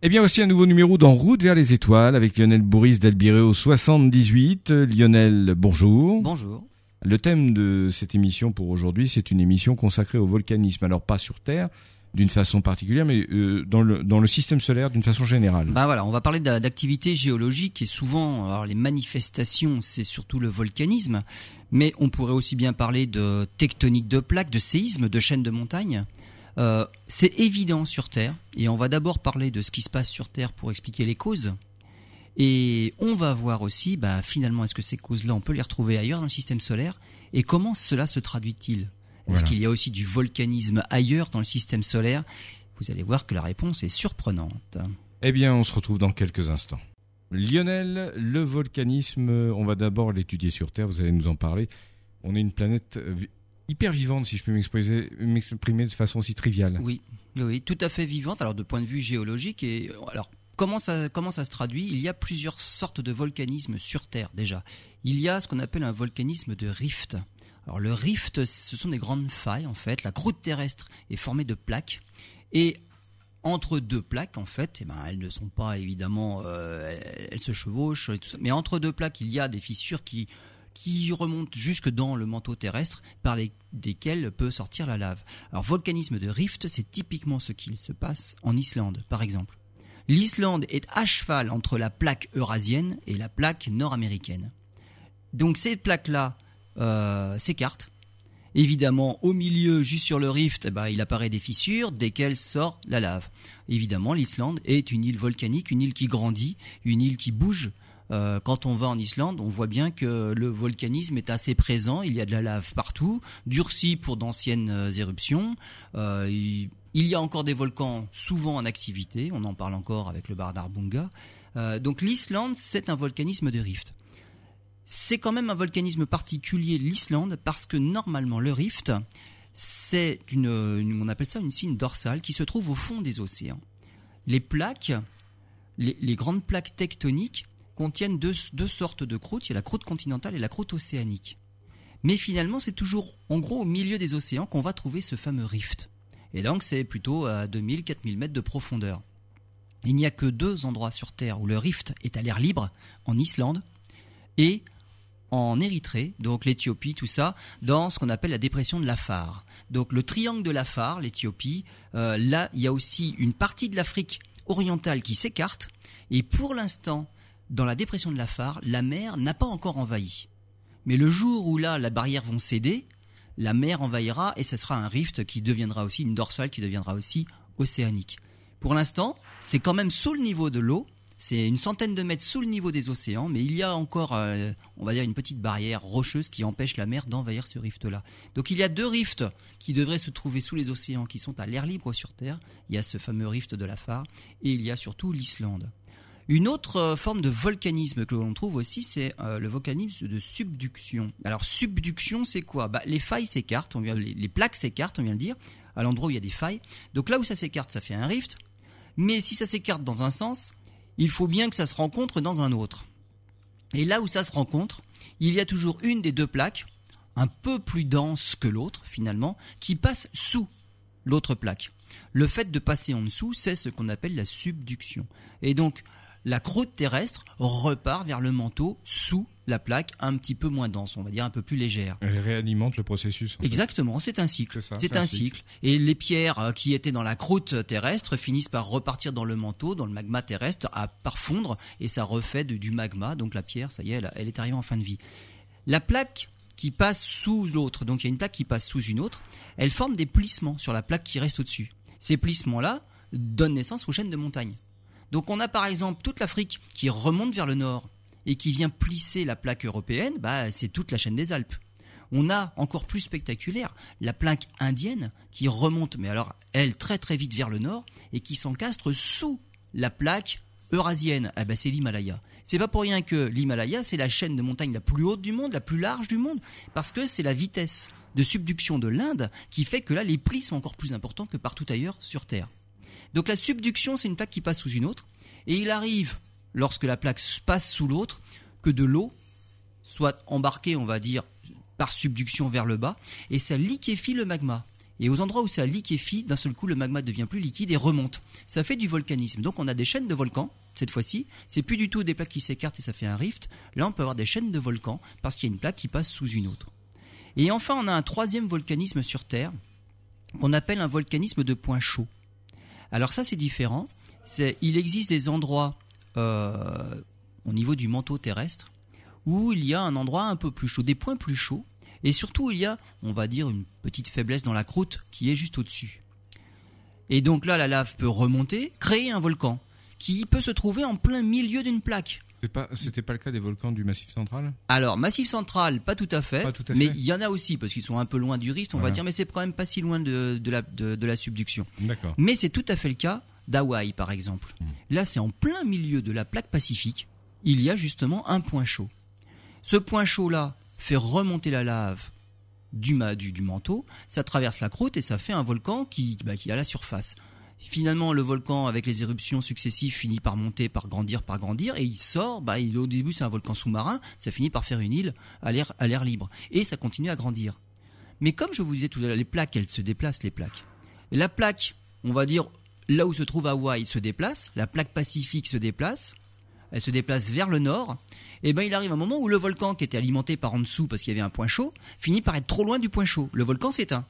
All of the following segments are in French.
Eh bien, aussi un nouveau numéro d'En route vers les étoiles avec Lionel Bourris d'Albiréo 78. Lionel, bonjour. Bonjour. Le thème de cette émission pour aujourd'hui, c'est une émission consacrée au volcanisme. Alors pas sur Terre, d'une façon particulière, mais euh, dans, le, dans le système solaire d'une façon générale. Bah voilà, on va parler d'activité géologique et souvent, alors les manifestations, c'est surtout le volcanisme, mais on pourrait aussi bien parler de tectonique de plaques, de séismes, de chaînes de montagnes. Euh, c'est évident sur Terre, et on va d'abord parler de ce qui se passe sur Terre pour expliquer les causes. Et on va voir aussi, bah, finalement, est-ce que ces causes-là, on peut les retrouver ailleurs dans le système solaire Et comment cela se traduit-il? Est-ce qu'il y a aussi du volcanisme ailleurs dans le système solaire? Vous allez voir que la réponse est surprenante. Eh bien, on se retrouve dans quelques instants. Lionel, le volcanisme, on va d'abord l'étudier sur Terre, vous allez nous en parler. On est une planète hyper vivante, si je peux m'exprimer de façon aussi triviale. Oui, oui, tout à fait vivante. Alors, de point de vue géologique, et alors Comment ça, comment ça se traduit? Il y a plusieurs sortes de volcanisme sur Terre déjà. Il y a ce qu'on appelle un volcanisme de rift. Alors le rift, ce sont des grandes failles en fait. La croûte terrestre est formée de plaques et entre deux plaques en fait, eh ben, elles ne sont pas évidemment, euh, elles se chevauchent et tout ça. Mais entre deux plaques, il y a des fissures qui qui remontent jusque dans le manteau terrestre par lesquelles peut sortir la lave. Alors volcanisme de rift, c'est typiquement ce qu'il se passe en Islande par exemple. L'Islande est à cheval entre la plaque eurasienne et la plaque nord-américaine. Donc ces plaques-là euh, s'écartent. Évidemment, au milieu, juste sur le rift, eh ben, il apparaît des fissures desquelles sort la lave. Évidemment, l'Islande est une île volcanique, une île qui grandit, une île qui bouge. Euh, quand on va en Islande, on voit bien que le volcanisme est assez présent. Il y a de la lave partout, durci pour d'anciennes euh, éruptions. Il, il y a encore des volcans souvent en activité, on en parle encore avec le Bardarbunga. Euh, donc l'Islande, c'est un volcanisme de rift. C'est quand même un volcanisme particulier, l'Islande, parce que normalement le rift, c'est une, on appelle ça une signe dorsale qui se trouve au fond des océans. Les plaques, les, grandes plaques tectoniques contiennent deux, sortes de croûtes, il y a la croûte continentale et la croûte océanique. Mais finalement, c'est toujours en gros au milieu des océans qu'on va trouver ce fameux rift. Et donc c'est plutôt à 2000-4000 mètres de profondeur. Il n'y a que deux endroits sur Terre où le rift est à l'air libre, en Islande et en Érythrée, donc l'Éthiopie, tout ça, dans ce qu'on appelle la dépression de l'Afar. Donc le triangle de l'Afar, l'Éthiopie, euh, là il y a aussi une partie de l'Afrique orientale qui s'écarte, et pour l'instant, dans la dépression de l'Afar, la mer n'a pas encore envahi. Mais le jour où là, la barrière vont céder, la mer envahira et ce sera un rift qui deviendra aussi une dorsale qui deviendra aussi océanique. Pour l'instant, c'est quand même sous le niveau de l'eau, c'est une centaine de mètres sous le niveau des océans, mais il y a encore, euh, on va dire, une petite barrière rocheuse qui empêche la mer d'envahir ce rift-là. Donc il y a deux rifts qui devraient se trouver sous les océans, qui sont à l'air libre sur Terre. Il y a ce fameux rift de la phare, et il y a surtout l'Islande. Une autre euh, forme de volcanisme que l'on trouve aussi, c'est euh, le volcanisme de subduction. Alors subduction, c'est quoi? Bah, Les failles s'écartent, les, les plaques s'écartent, on vient de dire, à l'endroit où il y a des failles. Donc là où ça s'écarte, ça fait un rift. Mais si ça s'écarte dans un sens, il faut bien que ça se rencontre dans un autre. Et là où ça se rencontre, il y a toujours une des deux plaques, un peu plus dense que l'autre finalement, qui passe sous l'autre plaque. Le fait de passer en dessous, c'est ce qu'on appelle la subduction. Et donc, la croûte terrestre repart vers le manteau sous la plaque un petit peu moins dense, on va dire un peu plus légère. Elle réalimente le processus. Exactement, c'est un cycle. C'est un, cycle. Et les pierres euh, qui étaient dans la croûte terrestre finissent par repartir dans le manteau, dans le magma terrestre, à parfondre et ça refait du magma. Donc la pierre, ça y est, elle, est arrivée en fin de vie. La plaque qui passe sous l'autre, donc il y a une plaque qui passe sous une autre, elle forme des plissements sur la plaque qui reste au-dessus. Ces plissements-là donnent naissance aux chaînes de montagnes. Donc on a par exemple toute l'Afrique qui remonte vers le nord et qui vient plisser la plaque européenne, bah, c'est toute la chaîne des Alpes. On a encore plus spectaculaire la plaque indienne qui remonte, mais alors elle très très vite vers le nord et qui s'encastre sous la plaque eurasienne. Ah bah c'est l'Himalaya. C'est pas pour rien que l'Himalaya c'est la chaîne de montagne la plus haute du monde, la plus large du monde, parce que c'est la vitesse de subduction de l'Inde qui fait que là les plis sont encore plus importants que partout ailleurs sur Terre. Donc la subduction, c'est une plaque qui passe sous une autre. Et il arrive, lorsque la plaque passe sous l'autre, que de l'eau soit embarquée, on va dire, par subduction vers le bas, et ça liquéfie le magma. Et aux endroits où ça liquéfie, d'un seul coup, le magma devient plus liquide et remonte. Ça fait du volcanisme. Donc on a des chaînes de volcans, cette fois-ci. C'est plus du tout des plaques qui s'écartent et ça fait un rift. Là, on peut avoir des chaînes de volcans parce qu'il y a une plaque qui passe sous une autre. Et enfin, on a un troisième volcanisme sur Terre qu'on appelle un volcanisme de point chaud. Alors ça, c'est différent. Il existe des endroits euh, au niveau du manteau terrestre où il y a un endroit un peu plus chaud, des points plus chauds, et surtout il y a, on va dire, une petite faiblesse dans la croûte qui est juste au-dessus. Et donc là, la lave peut remonter, créer un volcan qui peut se trouver en plein milieu d'une plaque. C'est pas, c'était pas le cas des volcans du Massif central? Alors, Massif central, pas tout à fait, tout à mais fait. il y en a aussi parce qu'ils sont un peu loin du rift, on va dire, mais c'est quand même pas si loin de, de la, de- de la subduction. Mais c'est tout à fait le cas d'Hawaï, par exemple. Hmm. Là, c'est en plein milieu de la plaque pacifique. Il y a justement un point chaud. Ce point chaud-là fait remonter la lave du, du, du manteau, ça traverse la croûte et ça fait un volcan qui, bah, qui à la surface. Finalement, le volcan, avec les éruptions successives, finit par monter, par grandir, par grandir, et il sort. Bah, au début, c'est un volcan sous-marin, ça finit par faire une île à l'air, libre, et ça continue à grandir. Mais comme je vous disais tout à l'heure, les plaques, elles se déplacent, les plaques. La plaque, on va dire, là où se trouve Hawaï, se déplace, la plaque pacifique se déplace, elle se déplace vers le nord, et ben il arrive un moment où le volcan qui était alimenté par en dessous parce qu'il y avait un point chaud, finit par être trop loin du point chaud. Le volcan s'éteint.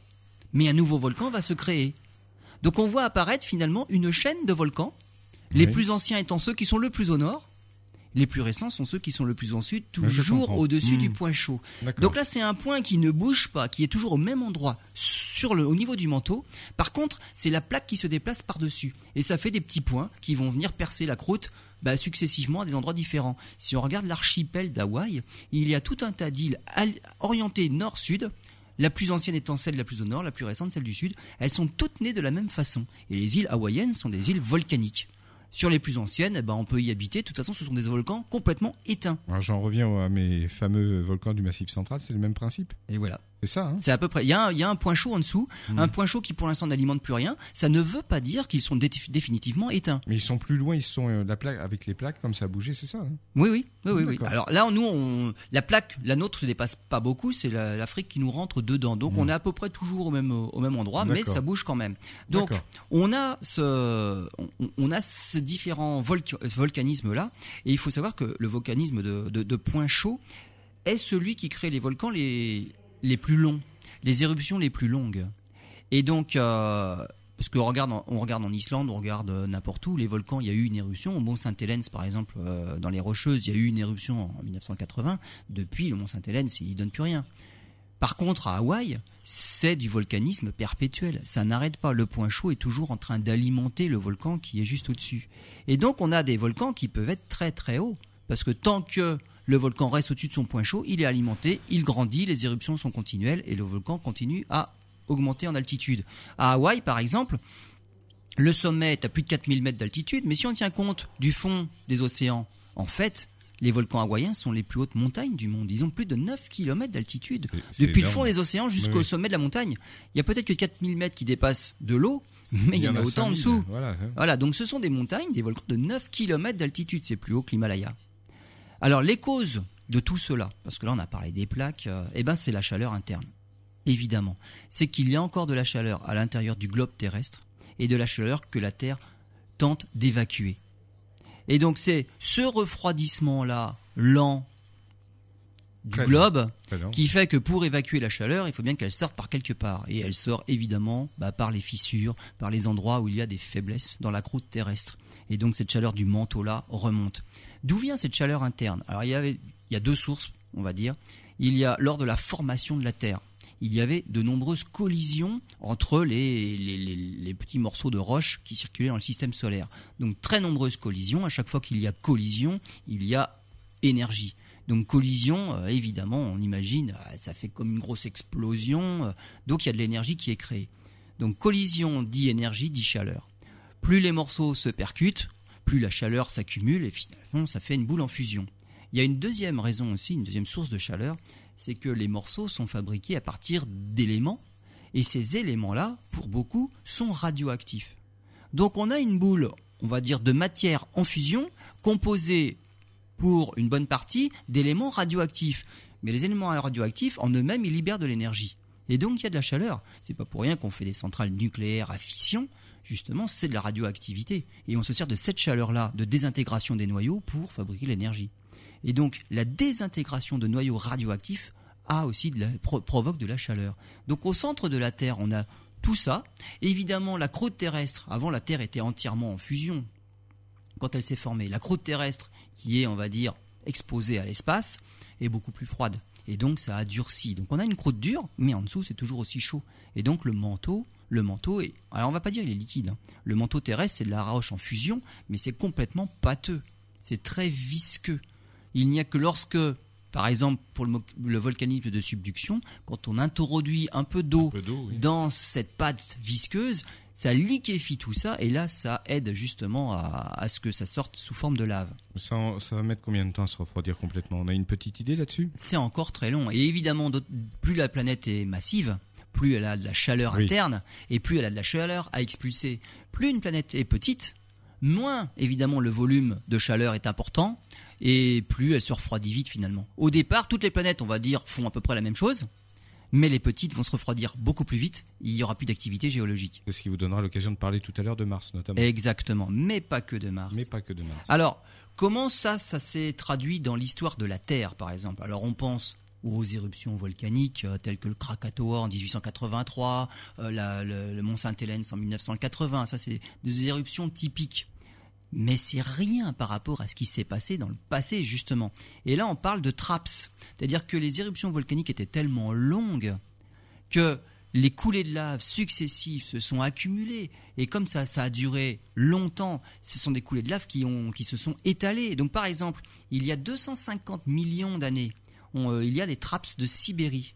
Mais un nouveau volcan va se créer. Donc on voit apparaître finalement une chaîne de volcans, les Oui. plus anciens étant ceux qui sont le plus au nord, les plus récents sont ceux qui sont le plus au sud, toujours au-dessus Hmm. du point chaud. Donc là, c'est un point qui ne bouge pas, qui est toujours au même endroit, sur le, au niveau du manteau. Par contre, c'est la plaque qui se déplace par-dessus. Et ça fait des petits points qui vont venir percer la croûte bah, successivement à des endroits différents. Si on regarde l'archipel d'Hawaï, il y a tout un tas d'îles orientées nord-sud. La plus ancienne étant celle la plus au nord, la plus récente celle du sud. Elles sont toutes nées de la même façon. Et les îles hawaïennes sont des îles volcaniques. Sur les plus anciennes, eh ben, on peut y habiter. De toute façon, ce sont des volcans complètement éteints. Alors j'en reviens à mes fameux volcans du Massif central, c'est le même principe. Et voilà. C'est ça, hein C'est à peu près. Il y, a un, il y a un point chaud en dessous, Mhm. un point chaud qui pour l'instant n'alimente plus rien. Ça ne veut pas dire qu'ils sont dé- définitivement éteints. Mais ils sont plus loin, ils sont euh, la plaque avec les plaques comme ça a bougé, c'est ça. hein Oui, oui, oui, oui. Alors là, nous, on, la plaque, la nôtre se dépasse pas beaucoup. C'est la- l'Afrique qui nous rentre dedans. Donc Mhm. on est à peu près toujours au même au même endroit, mais ça bouge quand même. Donc on a ce on, on a ce différent volca- volcanisme là, et il faut savoir que le volcanisme de, de, de point chaud est celui qui crée les volcans les les plus longs, les éruptions les plus longues. Et donc euh, parce qu'on regarde, on regarde en Islande, on regarde euh, n'importe où, les volcans, il y a eu une éruption. Au Mont Saint-Hélène, par exemple, euh, dans les Rocheuses, il y a eu une éruption en 1980. Depuis, le Mont Saint-Hélène, il donne plus rien. Par contre, à Hawaï, c'est du volcanisme perpétuel. Ça n'arrête pas. Le point chaud est toujours en train d'alimenter le volcan qui est juste au-dessus. Et donc, on a des volcans qui peuvent être très très hauts. Parce que tant que le volcan reste au-dessus de son point chaud, il est alimenté, il grandit, les éruptions sont continuelles et le volcan continue à augmenter en altitude. À Hawaï, par exemple, le sommet est à plus de 4000 mètres d'altitude, mais si on tient compte du fond des océans, en fait, les volcans hawaïens sont les plus hautes montagnes du monde. Ils ont plus de 9 km d'altitude. Depuis le fond des océans jusqu'au Oui. sommet de la montagne. Il y a peut-être que 4000 mètres qui dépassent de l'eau, mais il y, en a autant en 5000, dessous. Voilà. hein. Voilà, donc ce sont des montagnes, des volcans de 9 km d'altitude, c'est plus haut que l'Himalaya. Alors les causes de tout cela, parce que là on a parlé des plaques, euh, eh ben c'est la chaleur interne. Évidemment, c'est qu'il y a encore de la chaleur à l'intérieur du globe terrestre et de la chaleur que la Terre tente d'évacuer. Et donc c'est ce refroidissement-là lent du globe qui fait que pour évacuer la chaleur, il faut bien qu'elle sorte par quelque part. Et elle sort évidemment bah, par les fissures, par les endroits où il y a des faiblesses dans la croûte terrestre. Et donc cette chaleur du manteau-là remonte. D'où vient cette chaleur interne? Alors il y, a deux sources, on va dire. Il y a lors de la formation de la Terre, il y avait de nombreuses collisions entre les, petits morceaux de roche qui circulaient dans le système solaire. Donc très nombreuses collisions. À chaque fois qu'il y a collision, il y a énergie. Donc collision, euh, évidemment, on imagine, euh, ça fait comme une grosse explosion. euh, donc il y a de l'énergie qui est créée. Donc collision dit énergie dit chaleur. Plus les morceaux se percutent, plus la chaleur s'accumule et finalement ça fait une boule en fusion. Il y a une deuxième raison aussi, une deuxième source de chaleur, c'est que les morceaux sont fabriqués à partir d'éléments et ces éléments-là, pour beaucoup, sont radioactifs. Donc on a une boule, on va dire, de matière en fusion composée pour une bonne partie d'éléments radioactifs. Mais les éléments radioactifs, en eux-mêmes, ils libèrent de l'énergie. Et donc il y a de la chaleur. C'est pas pour rien qu'on fait des centrales nucléaires à fission. Justement, c'est de la radioactivité. Et on se sert de cette chaleur-là de désintégration des noyaux pour fabriquer l'énergie. Et donc la désintégration de noyaux radioactifs a aussi provoque de la chaleur. Donc au centre de la Terre, on a tout ça. évidemment, la croûte terrestre, avant la Terre était entièrement en fusion quand elle s'est formée. La croûte terrestre, qui est, on va dire, exposée à l'espace, est beaucoup plus froide. Et donc ça a durci. Donc on a une croûte dure, mais en dessous c'est toujours aussi chaud. Et donc le manteau, le manteau est, alors on va pas dire il est liquide. Hein. Le manteau terrestre c'est de la roche en fusion, mais c'est complètement pâteux. C'est très visqueux. Il n'y a que lorsque par exemple, pour le, volcanisme de subduction, quand on introduit un peu d'eau dans cette pâte visqueuse, ça liquéfie tout ça et là, ça aide justement à, ce que ça sorte sous forme de lave. Ça, va mettre combien de temps à se refroidir complètement? On a une petite idée là-dessus? C'est encore très long. Et évidemment, plus la planète est massive, plus elle a de la chaleur interne et plus elle a de la chaleur à expulser. Plus une planète est petite, moins évidemment le volume de chaleur est important et plus elle se refroidit vite finalement. Au départ, toutes les planètes, on va dire, font à peu près la même chose, mais les petites vont se refroidir beaucoup plus vite, il n'y aura plus d'activité géologique. C'est ce qui vous donnera l'occasion de parler tout à l'heure de Mars notamment. Exactement, mais pas que de Mars. Mais pas que de Mars. Alors, comment ça, ça s'est traduit dans l'histoire de la Terre par exemple? Alors on pense aux éruptions volcaniques euh, telles que le Krakatoa en 1883, euh, le, le, Mont Saint-Hélène en 1980, ça c'est des éruptions typiques mais c'est rien par rapport à ce qui s'est passé dans le passé justement. Et là on parle de traps, c'est-à-dire que les éruptions volcaniques étaient tellement longues que les coulées de lave successives se sont accumulées et comme ça ça a duré longtemps, ce sont des coulées de lave qui, ont, qui se sont étalées. Donc par exemple, il y a 250 millions d'années, euh, il y a les traps de Sibérie.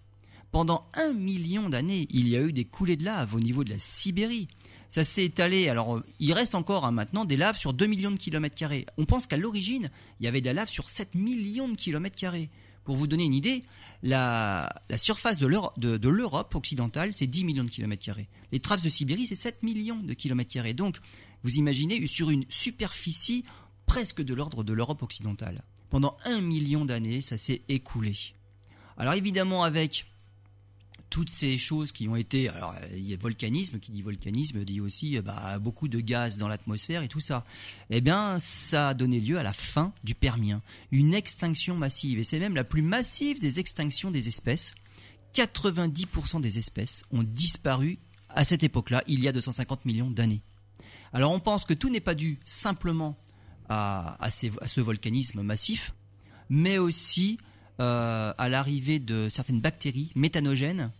Pendant un million d'années, il y a eu des coulées de lave au niveau de la Sibérie ça s'est étalé. Alors, euh, il reste encore hein, maintenant des laves sur 2 millions de kilomètres carrés. On pense qu'à l'origine, il y avait de la lave sur 7 millions de kilomètres carrés. Pour vous donner une idée, la, surface de l'Europe occidentale, c'est 10 millions de kilomètres carrés. Les traces de Sibérie, c'est 7 millions de kilomètres carrés. Donc, vous imaginez, sur une superficie presque de l'ordre de l'Europe occidentale. Pendant un million d'années, ça s'est écoulé. Alors évidemment, avec toutes ces choses qui ont été. Alors, il y a volcanisme, qui dit volcanisme dit aussi euh, bah, beaucoup de gaz dans l'atmosphère et tout ça. Eh bien, ça a donné lieu à la fin du Permien, une extinction massive. Et c'est même la plus massive des extinctions des espèces. 90% des espèces ont disparu à cette époque-là, il y a 250 millions d'années. Alors, on pense que tout n'est pas dû simplement à, à ce volcanisme massif, mais aussi euh, à l'arrivée de certaines bactéries méthanogènes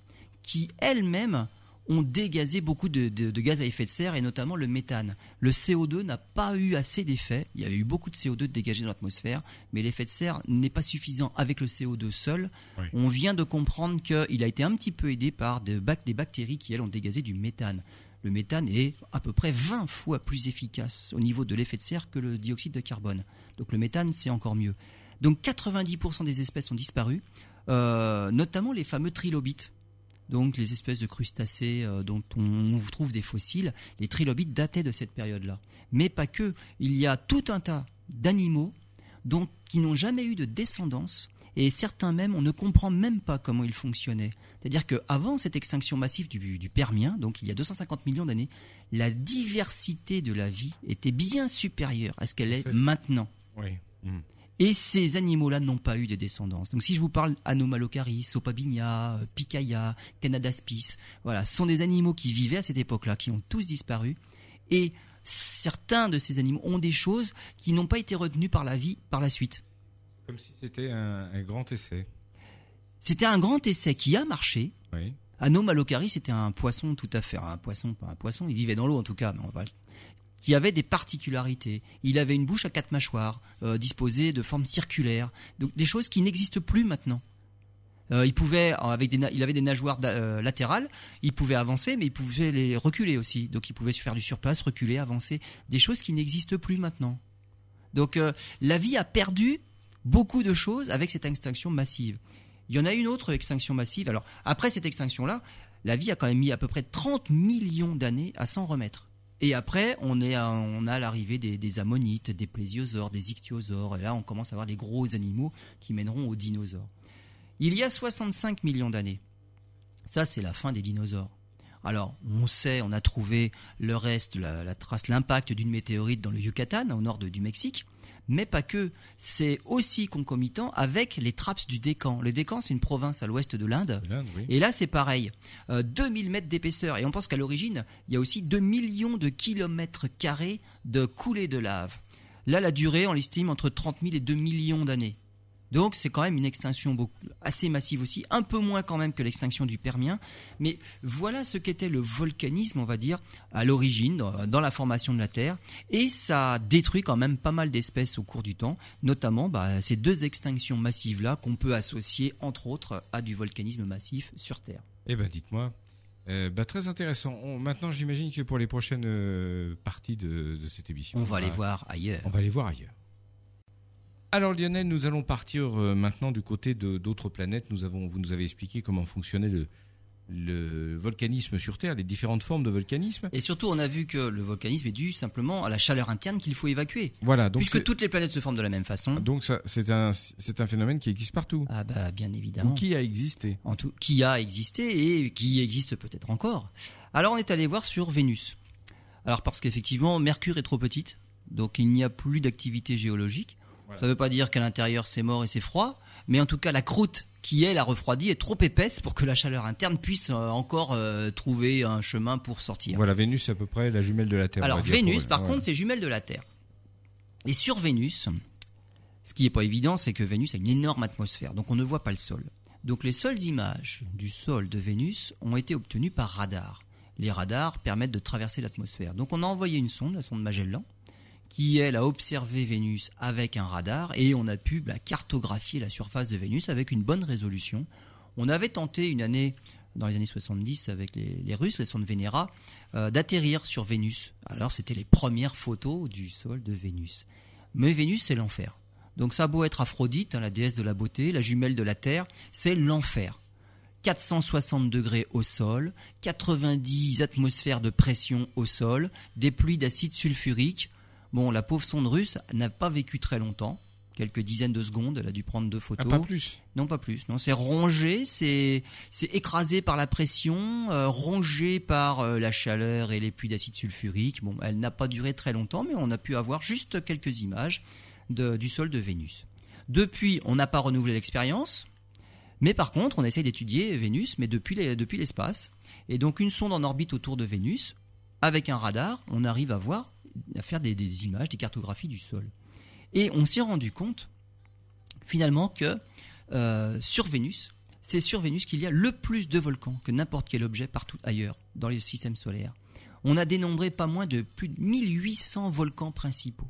qui elles-mêmes ont dégazé beaucoup de, gaz à effet de serre et notamment le méthane. Le CO2 n'a pas eu assez d'effet. Il y a eu beaucoup de CO2 dégagé dans l'atmosphère, mais l'effet de serre n'est pas suffisant avec le CO2 seul. On vient de comprendre qu'il a été un petit peu aidé par des, bactéries qui, elles, ont dégazé du méthane. Le méthane est à peu près 20 fois plus efficace au niveau de l'effet de serre que le dioxyde de carbone. Donc le méthane, c'est encore mieux. Donc 90% des espèces ont disparu, euh, notamment les fameux trilobites donc les espèces de crustacés euh, dont on trouve des fossiles, les trilobites dataient de cette période-là. Mais pas que, il y a tout un tas d'animaux qui n'ont jamais eu de descendance et certains même, on ne comprend même pas comment ils fonctionnaient. C'est-à-dire qu'avant cette extinction massive du, Permien, donc il y a 250 millions d'années, la diversité de la vie était bien supérieure à ce qu'elle est maintenant. Oui. Hmm. Et ces animaux-là n'ont pas eu de descendance. Donc si je vous parle Anomalocaris, Opabinia, Picaya, Canadaspis, voilà, ce sont des animaux qui vivaient à cette époque-là, qui ont tous disparu. Et certains de ces animaux ont des choses qui n'ont pas été retenues par la vie par la suite. Comme si c'était un, grand essai. C'était un grand essai qui a marché. Oui. Anomalocaris, c'était un poisson tout à fait, un poisson, pas un poisson, il vivait dans l'eau en tout cas, mais on va qui avait des particularités. Il avait une bouche à quatre mâchoires, euh, disposée de forme circulaire, donc des choses qui n'existent plus maintenant. Euh, il pouvait, avec des, avait des nageoires euh, latérales, il pouvait avancer, mais il pouvait les reculer aussi. Donc il pouvait se faire du surplace, reculer, avancer, des choses qui n'existent plus maintenant. Donc la vie a perdu beaucoup de choses avec cette extinction massive. Il y en a une autre extinction massive. Alors après cette extinction-là, la vie a quand même mis à peu près 30 millions d'années à s'en remettre. Et après, on, a l'arrivée des, ammonites, des plésiosaures, des ichthyosaures. Et là, on commence à avoir les gros animaux qui mèneront aux dinosaures. Il y a 65 millions d'années, Ça, c'est la fin des dinosaures. Alors, on sait, on a trouvé le reste, la, trace, l'impact d'une météorite dans le Yucatan, au nord du Mexique. Mais pas que. C'est aussi concomitant avec les trappes du Décan. Le Décan, c'est une province à l'ouest de l'Inde. Oui. Et là, c'est pareil. Euh, 2000 mètres d'épaisseur. Et on pense qu'à l'origine, il y a aussi 2 millions de kilomètres carrés de coulées de lave. Là, la durée, on l'estime entre 30 000 et 2 millions d'années. Donc, c'est quand même une extinction beaucoup, assez massive aussi, un peu moins quand même que l'extinction du Permien. Mais voilà ce qu'était le volcanisme, on va dire, à l'origine, dans, dans la formation de la Terre. Et ça détruit quand même pas mal d'espèces au cours du temps, notamment bah, ces deux extinctions massives-là qu'on peut associer, entre autres, à du volcanisme massif sur Terre. Eh ben, dites-moi. Euh, bah, très intéressant. On- maintenant, j'imagine que pour les prochaines euh, parties de, de cette émission, On va aller voir ailleurs. On va aller voir ailleurs. Alors Lionel, nous allons partir euh, maintenant du côté de d'autres planètes. Nous avons, vous nous avez expliqué comment fonctionnait le, le volcanisme sur Terre, les différentes formes de volcanisme. Et surtout, on a vu que le volcanisme est dû simplement à la chaleur interne qu'il faut évacuer. Voilà, donc Puisque toutes les planètes se forment de la même façon. donc c'est un c'est un phénomène qui existe partout Ah bah bien ou évidemment. qui a existé. En tout, qui a existé et qui existe peut-être encore. Alors on est allé voir sur Vénus. Alors parce qu'effectivement, Mercure est trop petite, donc il n'y a plus d'activité géologique. Voilà. Ça ne veut pas dire qu'à l'intérieur c'est mort et c'est froid, mais en tout cas la croûte qui elle a refroidi est trop épaisse pour que la chaleur interne puisse euh, encore euh, trouver un chemin pour sortir. Voilà, Vénus c'est à peu près la jumelle de la Terre. Alors Vénus, par ouais. contre, c'est jumelle de la Terre. Et sur Vénus, ce qui n'est pas évident, c'est que Vénus a une énorme atmosphère, donc on ne voit pas le sol. Donc les seules images du sol de Vénus ont été obtenues par radar. Les radars permettent de traverser l'atmosphère. Donc on a envoyé une sonde, la sonde Magellan, qui elle a observé Vénus avec un radar et on a pu bah, cartographier la surface de Vénus avec une bonne résolution. On avait tenté une année, dans les années 70, avec les, Russes, les sondes Venera, euh, d'atterrir sur Vénus. Alors c'était les premières photos du sol de Vénus. Mais Vénus, c'est l'enfer. Donc ça a beau être Aphrodite, hein, la déesse de la beauté, la jumelle de la Terre, c'est l'enfer. 460 degrés au sol, 90 atmosphères de pression au sol, des pluies d'acide sulfurique. Bon, la pauvre sonde russe n'a pas vécu très longtemps, quelques dizaines de secondes, elle a dû prendre deux Ah, photos. pas plus. Non, pas plus. Non, c'est rongé, c'est c'est écrasé par la pression, euh, rongé par euh, la chaleur et les pluies d'acide sulfurique. Bon, elle n'a pas duré très longtemps, mais on a pu avoir juste quelques images de- du sol de Vénus. Depuis, on n'a pas renouvelé l'expérience, mais par contre, on essaye d'étudier Vénus, mais depuis les- depuis l'espace. Et donc, une sonde en orbite autour de Vénus, avec un radar, on arrive à voir, à faire des, des images, des cartographies du sol. Et on s'est rendu compte, finalement, que euh, sur Vénus, c'est sur Vénus qu'il y a le plus de volcans que n'importe quel objet partout ailleurs dans le système solaire. On a dénombré pas moins de plus de 1800 volcans principaux.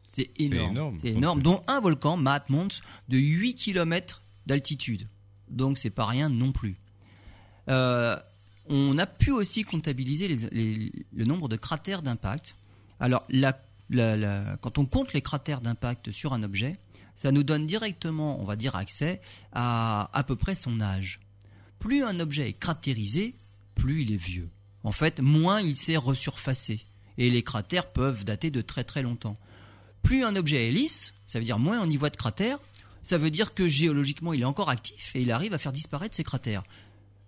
C'est énorme. énorme. C'est énorme, dont un volcan, Mount Mons, de 8 km d'altitude. Donc c'est pas rien non plus. Euh, on a pu aussi comptabiliser les- les- le nombre de cratères d'impact. Alors, quand on compte les cratères d'impact sur un objet, ça nous donne directement, on va dire, accès à à peu près son âge. Plus un objet est cratérisé, plus il est vieux. En fait, moins il s'est resurfacé. Et les cratères peuvent dater de très très longtemps. Plus un objet est lisse, ça veut dire moins on y voit de cratères, ça veut dire que géologiquement il est encore actif et il arrive à faire disparaître ses cratères.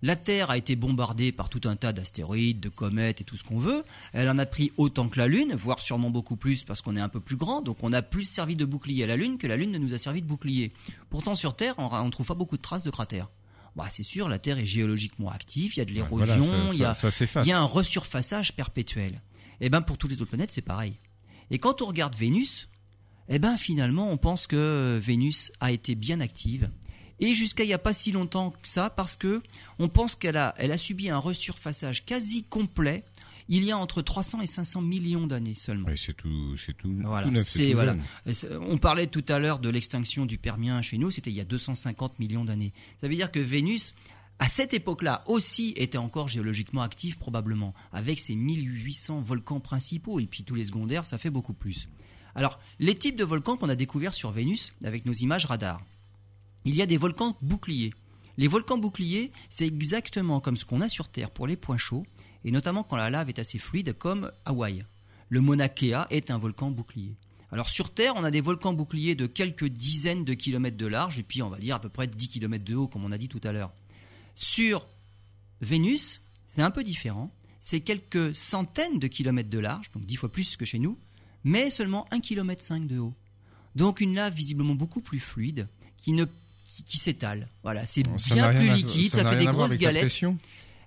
La Terre a été bombardée par tout un tas d'astéroïdes, de comètes et tout ce qu'on veut. Elle en a pris autant que la Lune, voire sûrement beaucoup plus parce qu'on est un peu plus grand. Donc on a plus servi de bouclier à la Lune que la Lune ne nous a servi de bouclier. Pourtant sur Terre, on ne trouve pas beaucoup de traces de cratères. Bah, c'est sûr, la Terre est géologiquement active, il y a de l'érosion, voilà, il y a, ça- ça s'efface. il y a un resurfaçage perpétuel. Et ben pour toutes les autres planètes, c'est pareil. Et quand on regarde Vénus, eh ben finalement, on pense que Vénus a été bien active. Et jusqu'à il n'y a pas si longtemps que ça, parce que on pense qu'elle a, elle a subi un resurfaçage quasi complet il y a entre 300 et 500 millions d'années seulement. C'est tout, c'est tout, Voilà, tout c'est- tout voilà. On parlait tout à l'heure de l'extinction du Permien chez nous, c'était il y a 250 millions d'années. Ça veut dire que Vénus, à cette époque-là, aussi était encore géologiquement active probablement, avec ses 1800 volcans principaux, et puis tous les secondaires, ça fait beaucoup plus. Alors, les types de volcans qu'on a découverts sur Vénus avec nos images radar. Il y a des volcans boucliers. Les volcans boucliers, c'est exactement comme ce qu'on a sur Terre pour les points chauds, et notamment quand la lave est assez fluide, comme Hawaï. Le Mauna Kea est un volcan bouclier. Alors sur Terre, on a des volcans boucliers de quelques dizaines de kilomètres de large, et puis on va dire à peu près 10 kilomètres de haut, comme on a dit tout à l'heure. Sur Vénus, c'est un peu différent. C'est quelques centaines de kilomètres de large, donc dix fois plus que chez nous, mais seulement 1,5 km de haut. Donc une lave visiblement beaucoup plus fluide, qui ne qui, s'étale. Voilà, c'est bien plus liquide, ça, fait des grosses galettes.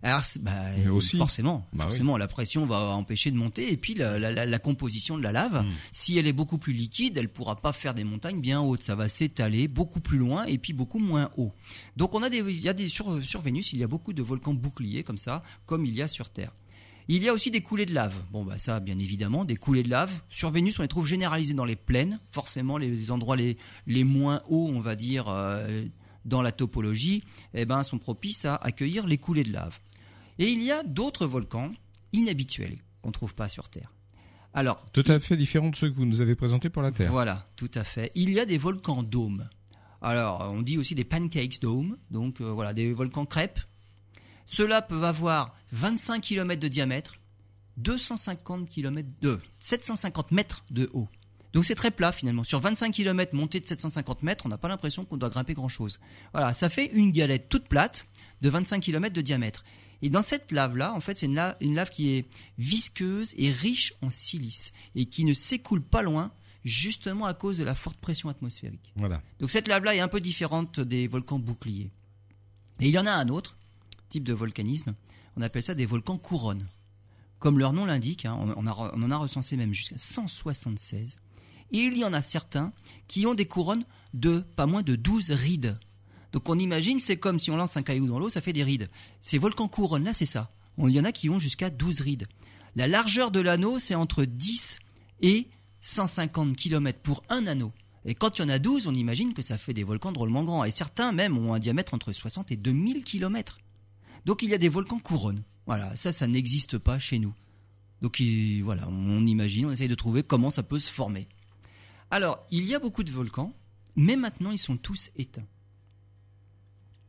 Alors, bah, aussi. forcément, bah forcément, la pression va empêcher de monter. Et puis, la, composition de la lave, hmm. si elle est beaucoup plus liquide, elle pourra pas faire des montagnes bien hautes. Ça va s'étaler beaucoup plus loin et puis beaucoup moins haut. Donc, on a des, il y a des sur, sur Vénus, il y a beaucoup de volcans boucliers comme ça, comme il y a sur Terre. Il y a aussi des coulées de lave. Bon, bah ça, bien évidemment, des coulées de lave. Sur Vénus, on les trouve généralisées dans les plaines, forcément les endroits les, les moins hauts, on va dire, euh, dans la topologie, eh ben, sont propices à accueillir les coulées de lave. Et il y a d'autres volcans inhabituels qu'on ne trouve pas sur Terre. Alors, tout à fait différents de ceux que vous nous avez présentés pour la Terre. Voilà, tout à fait. Il y a des volcans dômes. Alors, on dit aussi des pancakes dômes, donc euh, voilà, des volcans crêpes. Ceux-là peuvent avoir 25 km de diamètre, 250 km de 750 mètres de haut. Donc c'est très plat finalement. Sur 25 km montée de 750 mètres, on n'a pas l'impression qu'on doit grimper grand-chose. Voilà, ça fait une galette toute plate de 25 km de diamètre. Et dans cette lave-là, en fait, c'est une, lave, qui est visqueuse et riche en silice et qui ne s'écoule pas loin, justement à cause de la forte pression atmosphérique. Voilà. Donc cette lave-là est un peu différente des volcans boucliers. Et il y en a un autre type de volcanisme, on appelle ça des volcans couronnes. Comme leur nom l'indique, hein, on, on en a recensé même jusqu'à 176. Et il y en a certains qui ont des couronnes de pas moins de 12 rides. Donc on imagine, c'est comme si on lance un caillou dans l'eau, ça fait des rides. Ces volcans couronnes là, c'est ça. Il y en a qui ont jusqu'à 12 rides. La largeur de l'anneau, c'est entre 10 et 150 km pour un anneau. Et quand il y en a 12, on imagine que ça fait des volcans drôlement grands. Et certains même ont un diamètre entre 60 et 2000 km. Donc il y a des volcans couronnes. Voilà, ça, ça n'existe pas chez nous. Donc voilà, on imagine, on essaye de trouver comment ça peut se former. Alors, il y a beaucoup de volcans, mais maintenant ils sont tous éteints.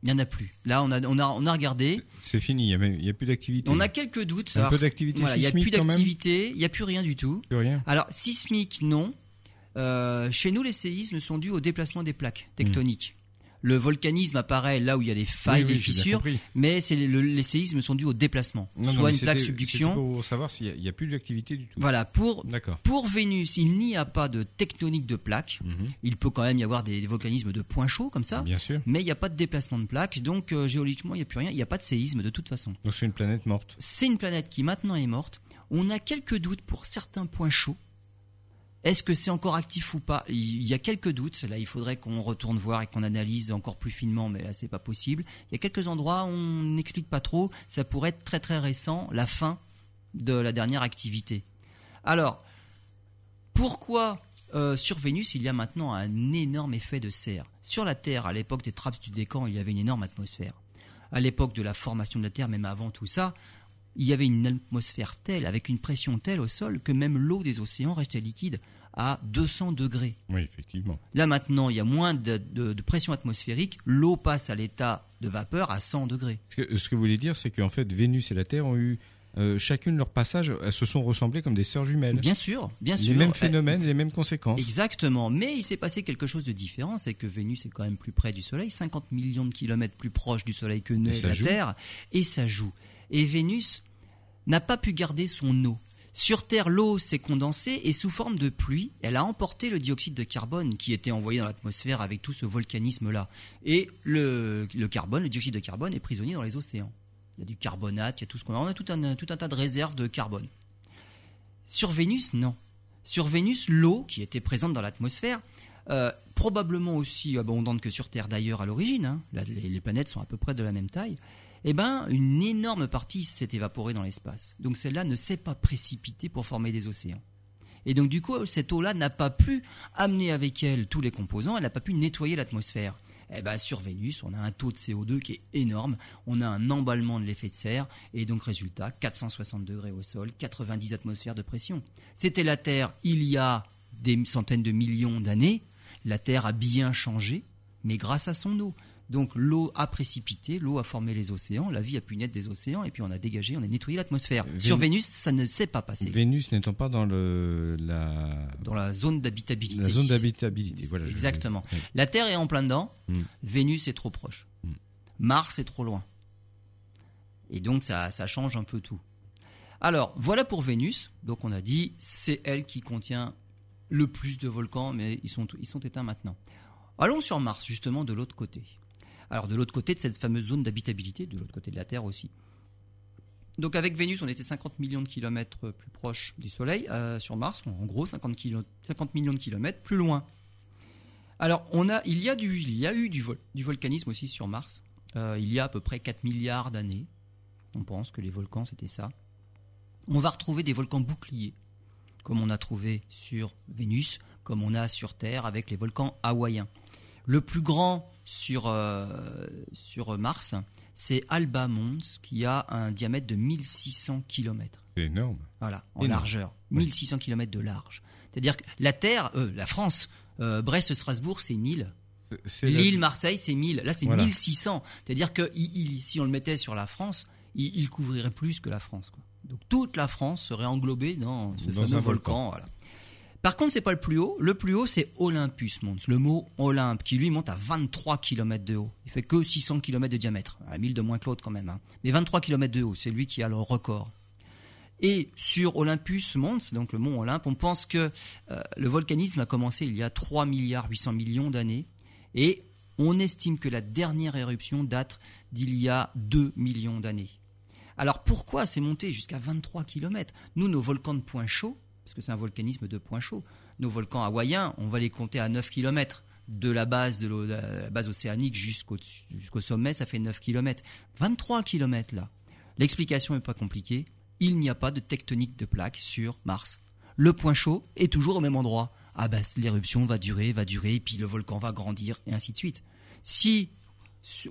Il n'y en a plus. Là, on a, on a, on a regardé. C'est fini, il n'y a, plus d'activité. On a quelques doutes. Un peu d'activité Il n'y a plus d'activité, il n'y a plus rien du tout. Plus rien. Alors, sismique, non. Euh, chez nous, les séismes sont dus au déplacement des plaques tectoniques. Le volcanisme apparaît là où il y a des failles, des fissures, mais les séismes sont dus au déplacement, soit une plaque subduction. Pour savoir s'il n'y a, plus d'activité du tout. Voilà, pour pour Vénus, il n'y a pas de tectonique de plaques. Mhm. Il peut quand même y avoir des, volcanismes de points chauds comme ça, Bien sûr. mais il n'y a pas de déplacement de plaques, donc euh, géologiquement il n'y a plus rien, il n'y a pas de séisme de toute façon. Donc c'est une planète morte. C'est une planète qui maintenant est morte. On a quelques doutes pour certains points chauds est-ce que c'est encore actif ou pas? Il y a quelques doutes. Là, il faudrait qu'on retourne voir et qu'on analyse encore plus finement, mais là, c'est pas possible. Il y a quelques endroits où on n'explique pas trop. Ça pourrait être très très récent, la fin de la dernière activité. Alors, pourquoi euh, sur Vénus il y a maintenant un énorme effet de serre? Sur la Terre, à l'époque des trappes du Décan, il y avait une énorme atmosphère. À l'époque de la formation de la Terre, même avant tout ça, il y avait une atmosphère telle, avec une pression telle au sol, que même l'eau des océans restait liquide à 200 degrés. Oui, effectivement. Là maintenant, il y a moins de, pression atmosphérique, l'eau passe à l'état de vapeur à 100 degrés. Ce que, ce que vous voulez dire, c'est qu'en fait, Vénus et la Terre ont eu euh, chacune leur passage, elles se sont ressemblées comme des sœurs jumelles. Bien sûr, bien sûr. Les mêmes phénomènes, les mêmes conséquences. Exactement. Mais il s'est passé quelque chose de différent, c'est que Vénus est quand même plus près du Soleil, 50 millions de kilomètres plus proche du Soleil que la Terre, et ça joue. Et Vénus n'a pas pu garder son eau. Sur Terre, l'eau s'est condensée et sous forme de pluie, elle a emporté le dioxyde de carbone qui était envoyé dans l'atmosphère avec tout ce volcanisme-là. Et le, carbone, le dioxyde de carbone est prisonnier dans les océans. Il y a du carbonate, il y a tout ce qu'on a. On a tout un, tout un tas de réserves de carbone. Sur Vénus, non. Sur Vénus, l'eau qui était présente dans l'atmosphère, euh, probablement aussi abondante que sur Terre d'ailleurs à l'origine, hein. les planètes sont à peu près de la même taille, eh ben, une énorme partie s'est évaporée dans l'espace. Donc celle-là ne s'est pas précipitée pour former des océans. Et donc du coup, cette eau-là n'a pas pu amener avec elle tous les composants, elle n'a pas pu nettoyer l'atmosphère. Eh ben, sur Vénus, on a un taux de CO2 qui est énorme, on a un emballement de l'effet de serre, et donc résultat, 460 degrés au sol, 90 atmosphères de pression. C'était la Terre il y a des centaines de millions d'années, la Terre a bien changé, mais grâce à son eau. Donc l'eau a précipité, l'eau a formé les océans, la vie a pu naître des océans, et puis on a dégagé, on a nettoyé l'atmosphère. Sur Vénus, ça ne s'est pas passé. Vénus n'étant pas dans le, la... Dans la zone d'habitabilité. La zone d'habitabilité, voilà. Exactement. La Terre est en plein dedans, hmm. Vénus est trop proche. Hmm. Mars est trop loin. Et donc ça, ça change un peu tout. Alors voilà pour Vénus. Donc on a dit c'est elle qui contient le plus de volcans, mais ils sont, ils sont éteints maintenant. Allons sur Mars, justement de l'autre côté. Alors de l'autre côté de cette fameuse zone d'habitabilité, de l'autre côté de la Terre aussi. Donc avec Vénus, on était 50 millions de kilomètres plus proche du Soleil. Euh, sur Mars, en gros 50, 50, millions de kilomètres plus loin. Alors on a, il, y a du, il y a eu du, du volcanisme aussi sur Mars. Euh, il y a à peu près 4 milliards d'années. On pense que les volcans, c'était ça. On va retrouver des volcans boucliers, comme on a trouvé sur Vénus, comme on a sur Terre avec les volcans hawaïens. Le plus grand sur, euh, sur Mars, c'est Alba Mons, qui a un diamètre de 1600 km. C'est énorme. Voilà, en largeur. 1600 km de large. C'est-à-dire que la Terre, euh, la France, euh, Brest-Strasbourg, c'est 1000. L'île Marseille, c'est 1000. Là, c'est 1600. C'est-à-dire que si on le mettait sur la France, il, couvrirait plus que la France. Donc toute la France serait englobée dans ce fameux volcan. Voilà. Par contre, c'est pas le plus haut. Le plus haut, c'est Olympus Mons. Le mot Olympe, qui lui monte à 23 km de haut. Il fait que 600 km de diamètre. À 1000 de moins que l'autre quand même. Hein. Mais 23 km de haut, c'est lui qui a le record. Et sur Olympus Mons, donc le mont Olympe, on pense que euh, le volcanisme a commencé il y a 3 milliards 800 millions d'années. Et on estime que la dernière éruption date d'il y a 2 millions d'années. Alors pourquoi c'est monté jusqu'à 23 km Nous, nos volcans de point chaud, parce que c'est un volcanisme de point chaud. Nos volcans hawaïens, on va les compter à 9 km. De la base, de la base océanique jusqu'au sommet, ça fait 9 km. 23 km là. L'explication n'est pas compliquée. Il n'y a pas de tectonique de plaques sur Mars. Le point chaud est toujours au même endroit. Ah bah l'éruption va durer, va durer, et puis le volcan va grandir, et ainsi de suite. Si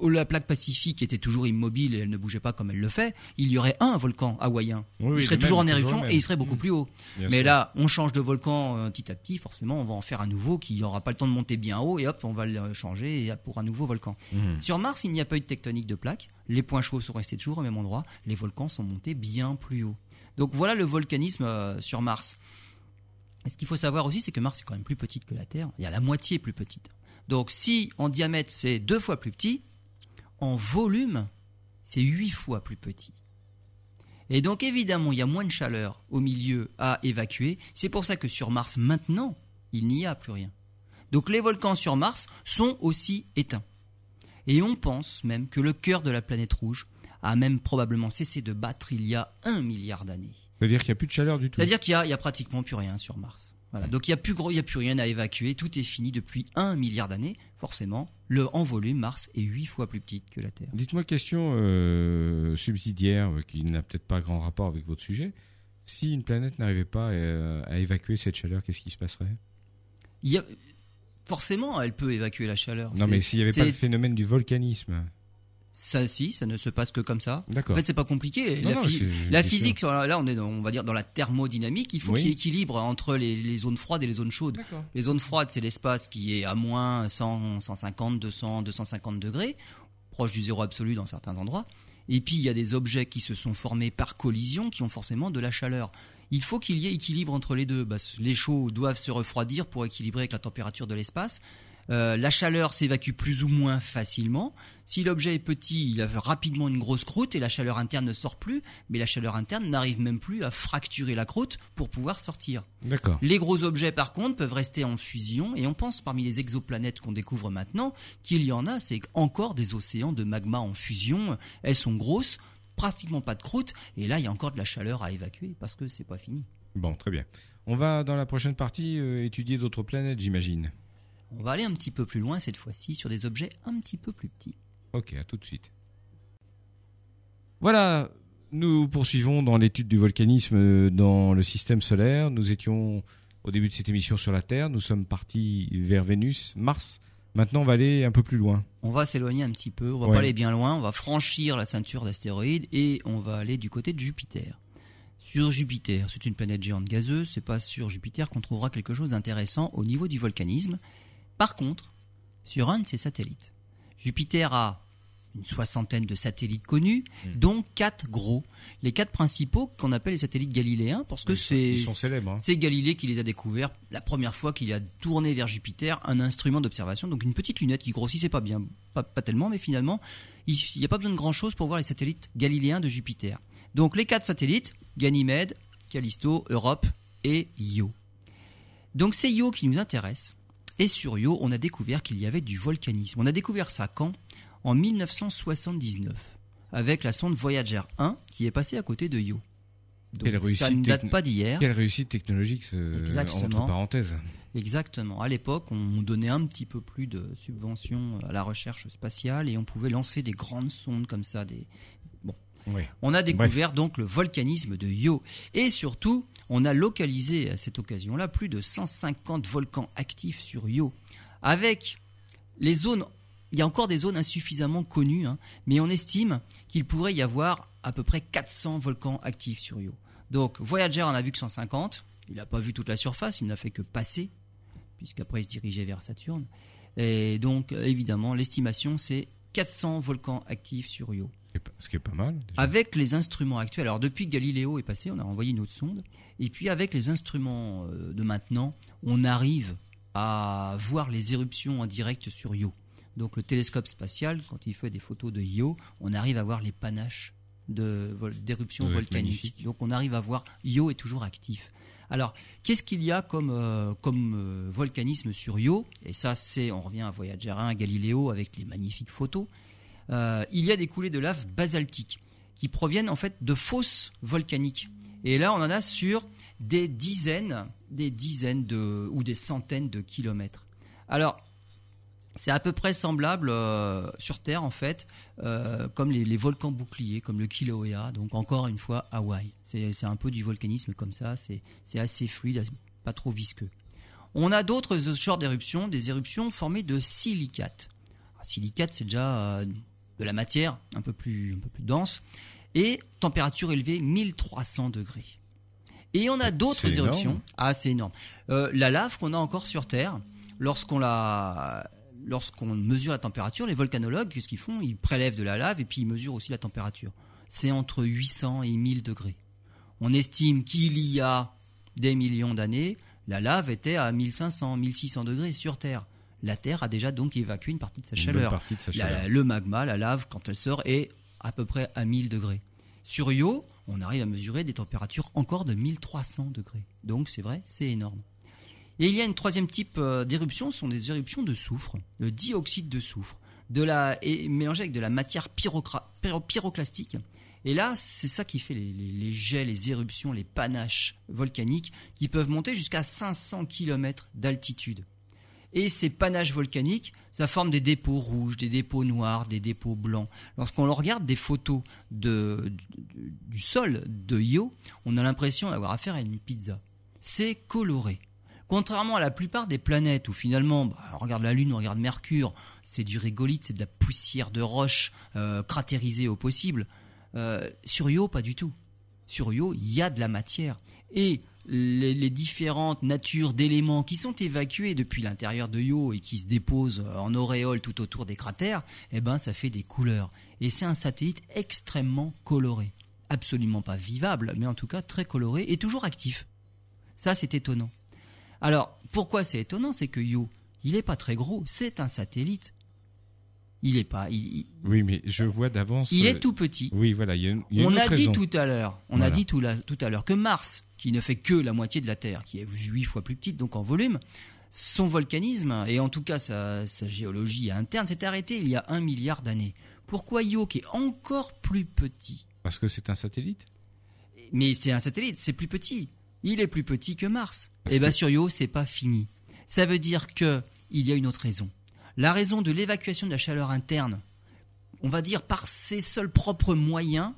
la plaque pacifique était toujours immobile et elle ne bougeait pas comme elle le fait, il y aurait un volcan hawaïen. il serait toujours en éruption et il serait beaucoup mmh. plus haut. Mais là, on change de volcan euh, petit à petit, forcément, on va en faire un nouveau qui n'aura pas le temps de monter bien haut et hop, on va le changer pour un nouveau volcan. Mmh. Sur Mars, il n'y a pas eu de tectonique de plaques, les points chauds sont restés toujours au même endroit, les volcans sont montés bien plus haut. Donc voilà le volcanisme euh, sur Mars. Et ce qu'il faut savoir aussi, c'est que Mars est quand même plus petite que la Terre, il y a la moitié plus petite. Donc si en diamètre c'est deux fois plus petit, en volume c'est huit fois plus petit. Et donc évidemment il y a moins de chaleur au milieu à évacuer. C'est pour ça que sur Mars maintenant il n'y a plus rien. Donc les volcans sur Mars sont aussi éteints. Et on pense même que le cœur de la planète rouge a même probablement cessé de battre il y a un milliard d'années. C'est-à-dire qu'il n'y a plus de chaleur du tout. C'est-à-dire qu'il n'y a, a, pratiquement plus rien sur Mars. Voilà. Donc il n'y a, plus a plus rien à évacuer, tout est fini depuis un milliard d'années. Forcément, le, en volume, Mars est huit fois plus petite que la Terre. Dites-moi question euh, subsidiaire euh, qui n'a peut-être pas grand rapport avec votre sujet. Si une planète n'arrivait pas euh, à, évacuer cette chaleur, qu'est-ce qui se passerait? Il y a, Forcément, elle peut évacuer la chaleur. Non, mais s'il n'y avait pas le phénomène du volcanisme ça, si, ça ne se passe que comme ça. En fait, c'est pas compliqué. la, physique, là, on est, dans, on va dire, dans la thermodynamique. Il faut qu'il y ait équilibre entre les, zones froides et les zones chaudes. Les zones froides, c'est l'espace qui est à moins 100, 150, 200, 250 degrés, proche du zéro absolu dans certains endroits. Et puis, il y a des objets qui se sont formés par collision, qui ont forcément de la chaleur. Il faut qu'il y ait équilibre entre les deux. Bah, les chauds doivent se refroidir pour équilibrer avec la température de l'espace. Euh, la chaleur s'évacue plus ou moins facilement. Si l'objet est petit, il a rapidement une grosse croûte et la chaleur interne ne sort plus, mais la chaleur interne n'arrive même plus à fracturer la croûte pour pouvoir sortir. D'accord. Les gros objets, par contre, peuvent rester en fusion et on pense parmi les exoplanètes qu'on découvre maintenant qu'il y en a, c'est encore des océans de magma en fusion. Elles sont grosses, pratiquement pas de croûte et là il y a encore de la chaleur à évacuer parce que c'est pas fini. Bon, très bien. On va dans la prochaine partie euh, étudier d'autres planètes, j'imagine. On va aller un petit peu plus loin cette fois-ci sur des objets un petit peu plus petits. Ok, à tout de suite. Voilà, nous poursuivons dans l'étude du volcanisme dans le système solaire. Nous étions au début de cette émission sur la Terre, nous sommes partis vers Vénus, Mars. Maintenant, on va aller un peu plus loin. On va s'éloigner un petit peu, on va pas aller bien loin, on va franchir la ceinture d'astéroïdes et on va aller du côté de Jupiter. Sur Jupiter, c'est une planète géante gazeuse, c'est pas sur Jupiter qu'on trouvera quelque chose d'intéressant au niveau du volcanisme. Par contre, sur un de ses satellites, Jupiter a une soixantaine de satellites connus, Hmm. dont quatre gros. Les quatre principaux qu'on appelle les satellites galiléens, parce que c'est hein. c'est Galilée qui les a découverts la première fois qu'il a tourné vers Jupiter un instrument d'observation, donc une petite lunette qui grossissait pas bien, pas, pas tellement, mais finalement, il n'y a pas besoin de grand chose pour voir les satellites galiléens de Jupiter. Donc les quatre satellites, Ganymède, Callisto, Europe et Io. Donc c'est Io qui nous intéresse. Et sur Io, on a découvert qu'il y avait du volcanisme. On a découvert ça quand? En 1979, avec la sonde Voyager 1 qui est passée à côté de Io. Donc, ça ne date pas d'hier. Quelle réussite technologique, ce- Exactement. entre parenthèses. Exactement. À l'époque, on donnait un petit peu plus de subventions à la recherche spatiale et on pouvait lancer des grandes sondes comme ça. Des... Oui. On a découvert donc le volcanisme de Io. Et surtout, on a localisé à cette occasion-là plus de 150 volcans actifs sur Io. Avec les zones, il y a encore des zones insuffisamment connues, hein, mais on estime qu'il pourrait y avoir à peu près 400 volcans actifs sur Io. Donc Voyager en a vu que 150. Il n'a pas vu toute la surface, il n'a fait que passer, puisqu'après il se dirigeait vers Saturne. Et donc, évidemment, l'estimation, c'est 400 volcans actifs sur Io. Ce qui est pas- mal. déjà. Avec les instruments actuels, alors depuis que Galiléo est passé, on a envoyé une autre sonde, et puis avec les instruments euh, de maintenant, on arrive à voir les éruptions en direct sur Io. Donc le télescope spatial, quand il fait des photos de Io, on arrive à voir les panaches vol- d'éruptions volcaniques. Donc on arrive à voir Io est toujours actif. Alors, qu'est-ce qu'il y a comme, euh, comme euh, volcanisme sur Io? Et ça, c'est, on revient à Voyager 1, à Galiléo, avec les magnifiques photos. Euh, il y a des coulées de lave basaltiques qui proviennent en fait de fosses volcaniques. Et là, on en a sur des dizaines, des dizaines ou des centaines de kilomètres. Alors, c'est à peu près semblable euh, sur Terre, en fait, euh, comme les, volcans boucliers, comme le Kilauea, donc encore une fois Hawaï. C'est un peu du volcanisme comme ça, c'est assez fluide, pas trop visqueux. On a d'autres genres d'éruptions, des éruptions formées de silicates. Alors, Silicate, c'est déjà de la matière un peu plus, un peu plus dense, et température élevée 1300 degrés. Et on a d'autres énorme. éruptions. Ah, c'est énorme. Euh, la lave qu'on a encore sur Terre, lorsqu'on la, lorsqu'on mesure la température, les volcanologues, qu'est-ce qu'ils font? Ils prélèvent de la lave et puis ils mesurent aussi la température. C'est entre 800 et 1000 degrés. On estime qu'il y a des millions d'années, la lave était à 1500, 1600 degrés sur Terre. La Terre a déjà donc évacué une partie de sa Une chaleur. partie de sa La- chaleur. le magma, la lave, quand elle sort, est à peu près à 1000 degrés. Sur Io, on arrive à mesurer des températures encore de 1300 degrés. Donc c'est vrai, c'est énorme. Et il y a une troisième type euh, d'éruption, ce sont des éruptions de soufre, le dioxyde de soufre, de la, et mélangé avec de la matière pyroclastique. Et là, c'est ça qui fait les, les- les jets, les éruptions, les panaches volcaniques qui peuvent monter jusqu'à 500 km d'altitude. Et ces panaches volcaniques, ça forme des dépôts rouges, des dépôts noirs, des dépôts blancs. Lorsqu'on regarde des photos du, sol de Io, on a l'impression d'avoir affaire à une pizza. C'est coloré. Contrairement à la plupart des planètes où finalement, bah, on regarde la Lune, on regarde Mercure, c'est du régolithe, c'est de la poussière de roche euh, cratérisée au possible. Euh, sur Io, pas du tout. Sur Io, il y a de la matière. Et les, différentes natures d'éléments qui sont évacués depuis l'intérieur de Io et qui se déposent en auréole tout autour des cratères, eh ben, ça fait des couleurs. Et c'est un satellite extrêmement coloré. Absolument pas vivable, mais en tout cas très coloré et toujours actif. Ça, c'est étonnant. Alors, pourquoi c'est étonnant? C'est que Io, il n'est pas très gros, c'est un satellite. Il est pas. Il, il- Oui, mais je vois d'avance. il euh, est tout petit. Oui, voilà, il y a une, il y a On a dit tout à l'heure, on a dit tout, à l'heure que Mars, qui ne fait que la moitié de la Terre, qui est huit fois plus petite donc en volume, son volcanisme et en tout cas sa, sa géologie interne s'est arrêté il y a un milliard d'années. Pourquoi Io, qui est encore plus petit, Parce que c'est un satellite mais c'est un satellite, c'est plus petit. Il est plus petit que Mars. Parce Et bien que- sur Io, c'est pas fini. Ça veut dire que il y a une autre raison. La raison de l'évacuation de la chaleur interne, on va dire par ses seuls propres moyens,